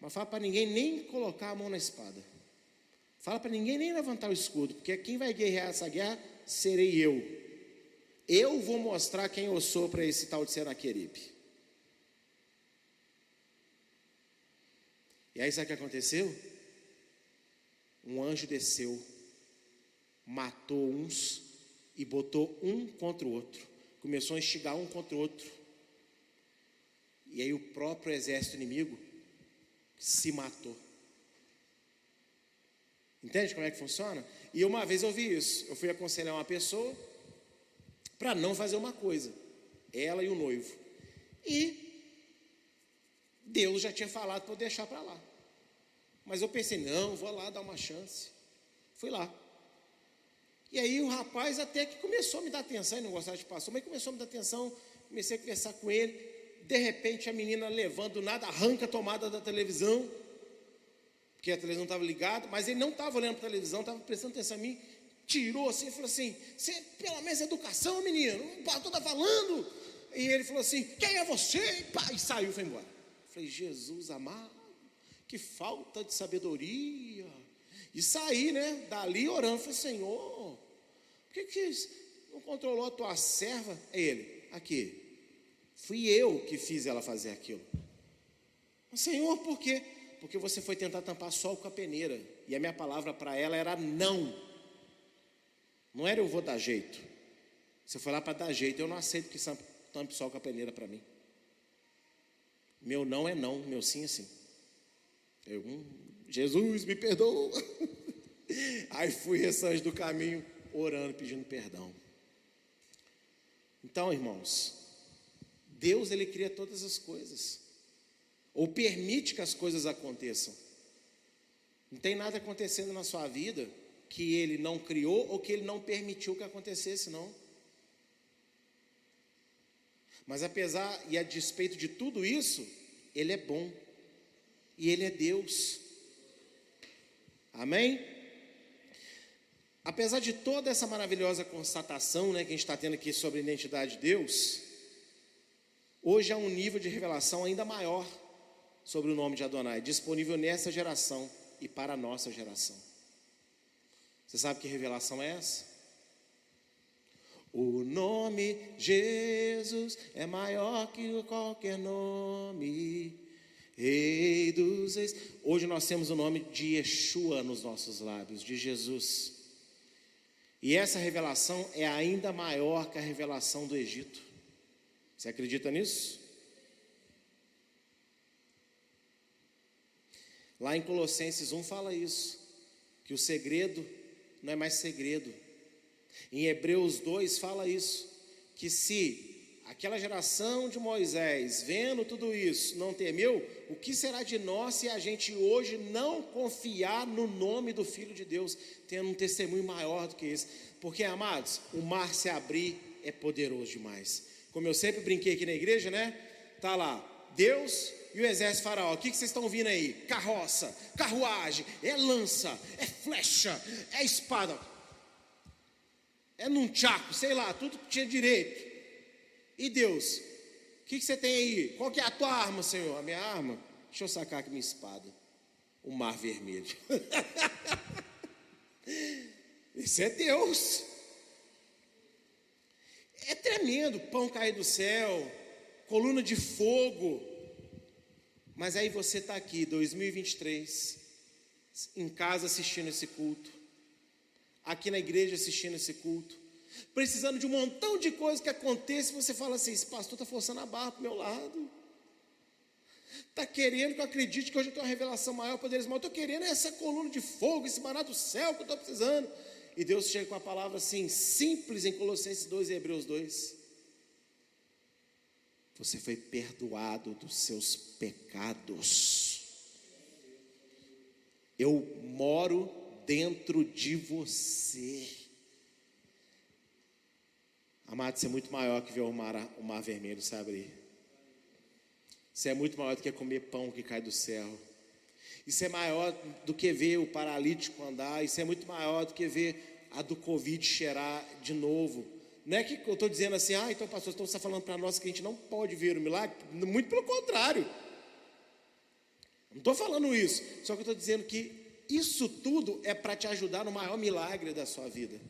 mas fala para ninguém nem colocar a mão na espada. Fala para ninguém nem levantar o escudo, porque quem vai guerrear essa guerra serei eu. Eu vou mostrar quem eu sou para esse tal de Senaqueribe. E aí sabe o que aconteceu? Um anjo desceu, matou uns e botou um contra o outro começou a instigar um contra o outro. E aí o próprio exército inimigo se matou. Entende como é que funciona? E uma vez eu vi isso. Eu fui aconselhar uma pessoa para não fazer uma coisa, ela e o noivo. E Deus já tinha falado para eu deixar para lá. Mas eu pensei, não, vou lá dar uma chance. Fui lá. E aí o rapaz até que começou a me dar atenção, e não gostava de passar, mas começou a me dar atenção, comecei a conversar com ele. De repente a menina levando do nada, arranca a tomada da televisão, porque a televisão estava ligada, mas ele não estava olhando para a televisão, estava prestando atenção em mim, tirou assim e falou assim: Você, pelo menos educação, menino, o pastor está falando. E ele falou assim: Quem é você? E, pá, e saiu, foi embora. Eu falei: Jesus amado, que falta de sabedoria. E saí, né? Dali orando, falei, Senhor, por que, que não controlou a tua serva? Ele, aqui. Fui eu que fiz ela fazer aquilo. Senhor, por quê? Porque você foi tentar tampar sol com a peneira. E a minha palavra para ela era não. Não era eu vou dar jeito. Você foi lá para dar jeito. Eu não aceito que tampe sol com a peneira para mim. Meu não é não, meu sim é sim. Eu, hum, Jesus, me perdoa. Aí fui restante do caminho, orando, pedindo perdão. Então, irmãos, Deus ele cria todas as coisas, ou permite que as coisas aconteçam. Não tem nada acontecendo na sua vida que ele não criou ou que ele não permitiu que acontecesse, não. Mas apesar e a despeito de tudo isso, ele é bom. E ele é Deus. Amém? Apesar de toda essa maravilhosa constatação né, que a gente está tendo aqui sobre a identidade de Deus, hoje há um nível de revelação ainda maior sobre o nome de Adonai, disponível nessa geração e para a nossa geração. Você sabe que revelação é essa? O nome Jesus é maior que qualquer nome. Rei dos reis. Hoje nós temos o nome de Yeshua nos nossos lábios, de Jesus. E essa revelação é ainda maior que a revelação do Egito. Você acredita nisso? Lá em Colossenses 1 fala isso, que o segredo não é mais segredo. Em Hebreus 2 fala isso, que se aquela geração de Moisés, vendo tudo isso, não temeu, o que será de nós se a gente hoje não confiar no nome do Filho de Deus, tendo um testemunho maior do que esse? Porque, amados, o mar se abrir é poderoso demais. Como eu sempre brinquei aqui na igreja, né? Tá lá, Deus e o exército faraó. O que, que vocês estão ouvindo aí? Carroça, carruagem, é lança, é flecha, é espada, é num tchaco, sei lá, tudo que tinha direito. E Deus? O que, que você tem aí? Qual que é a tua arma, Senhor? A minha arma? Deixa eu sacar aqui minha espada. O mar vermelho. Isso é Deus. É tremendo, pão cair do céu, coluna de fogo. Mas aí você está aqui, 2023, em casa assistindo esse culto, aqui na igreja assistindo esse culto, precisando de um montão de coisas que aconteça, e você fala assim: esse pastor está forçando a barra para o meu lado. Está querendo que eu acredite que hoje eu tenho uma revelação maior para eles, mas eu estou querendo essa coluna de fogo, esse maná do céu que eu estou precisando. E Deus chega com a palavra assim, simples em Colossenses 2 e Hebreus 2. Você foi perdoado dos seus pecados. Eu moro dentro de você. Amado, isso é muito maior que ver o mar, o mar vermelho se abrir. Isso é muito maior do que comer pão que cai do céu. Isso é maior do que ver o paralítico andar. Isso é muito maior do que ver a do Covid cheirar de novo. Não é que eu estou dizendo assim, ah, então pastor, então você está falando para nós que a gente não pode ver o milagre? Muito pelo contrário. Não estou falando isso. Só que eu estou dizendo que isso tudo é para te ajudar no maior milagre da sua vida.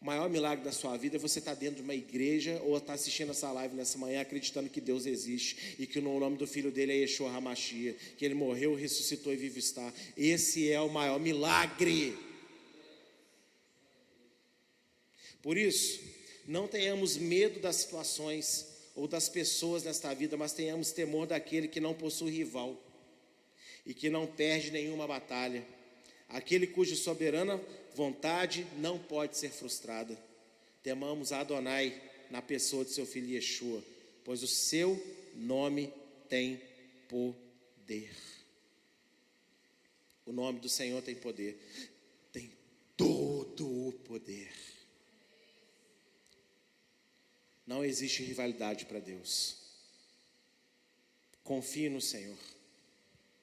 O maior milagre da sua vida é você estar dentro de uma igreja ou estar assistindo essa live nessa manhã acreditando que Deus existe e que o nome do filho dele é Yeshua Hamashia, que ele morreu, ressuscitou e vive está. Esse é o maior milagre. Por isso, não tenhamos medo das situações ou das pessoas nesta vida, mas tenhamos temor daquele que não possui rival e que não perde nenhuma batalha, aquele cuja soberana vontade não pode ser frustrada. Temamos Adonai na pessoa de seu filho Yeshua, pois o seu nome tem poder. O nome do Senhor tem poder, tem todo o poder. Não existe rivalidade para Deus. Confie no Senhor.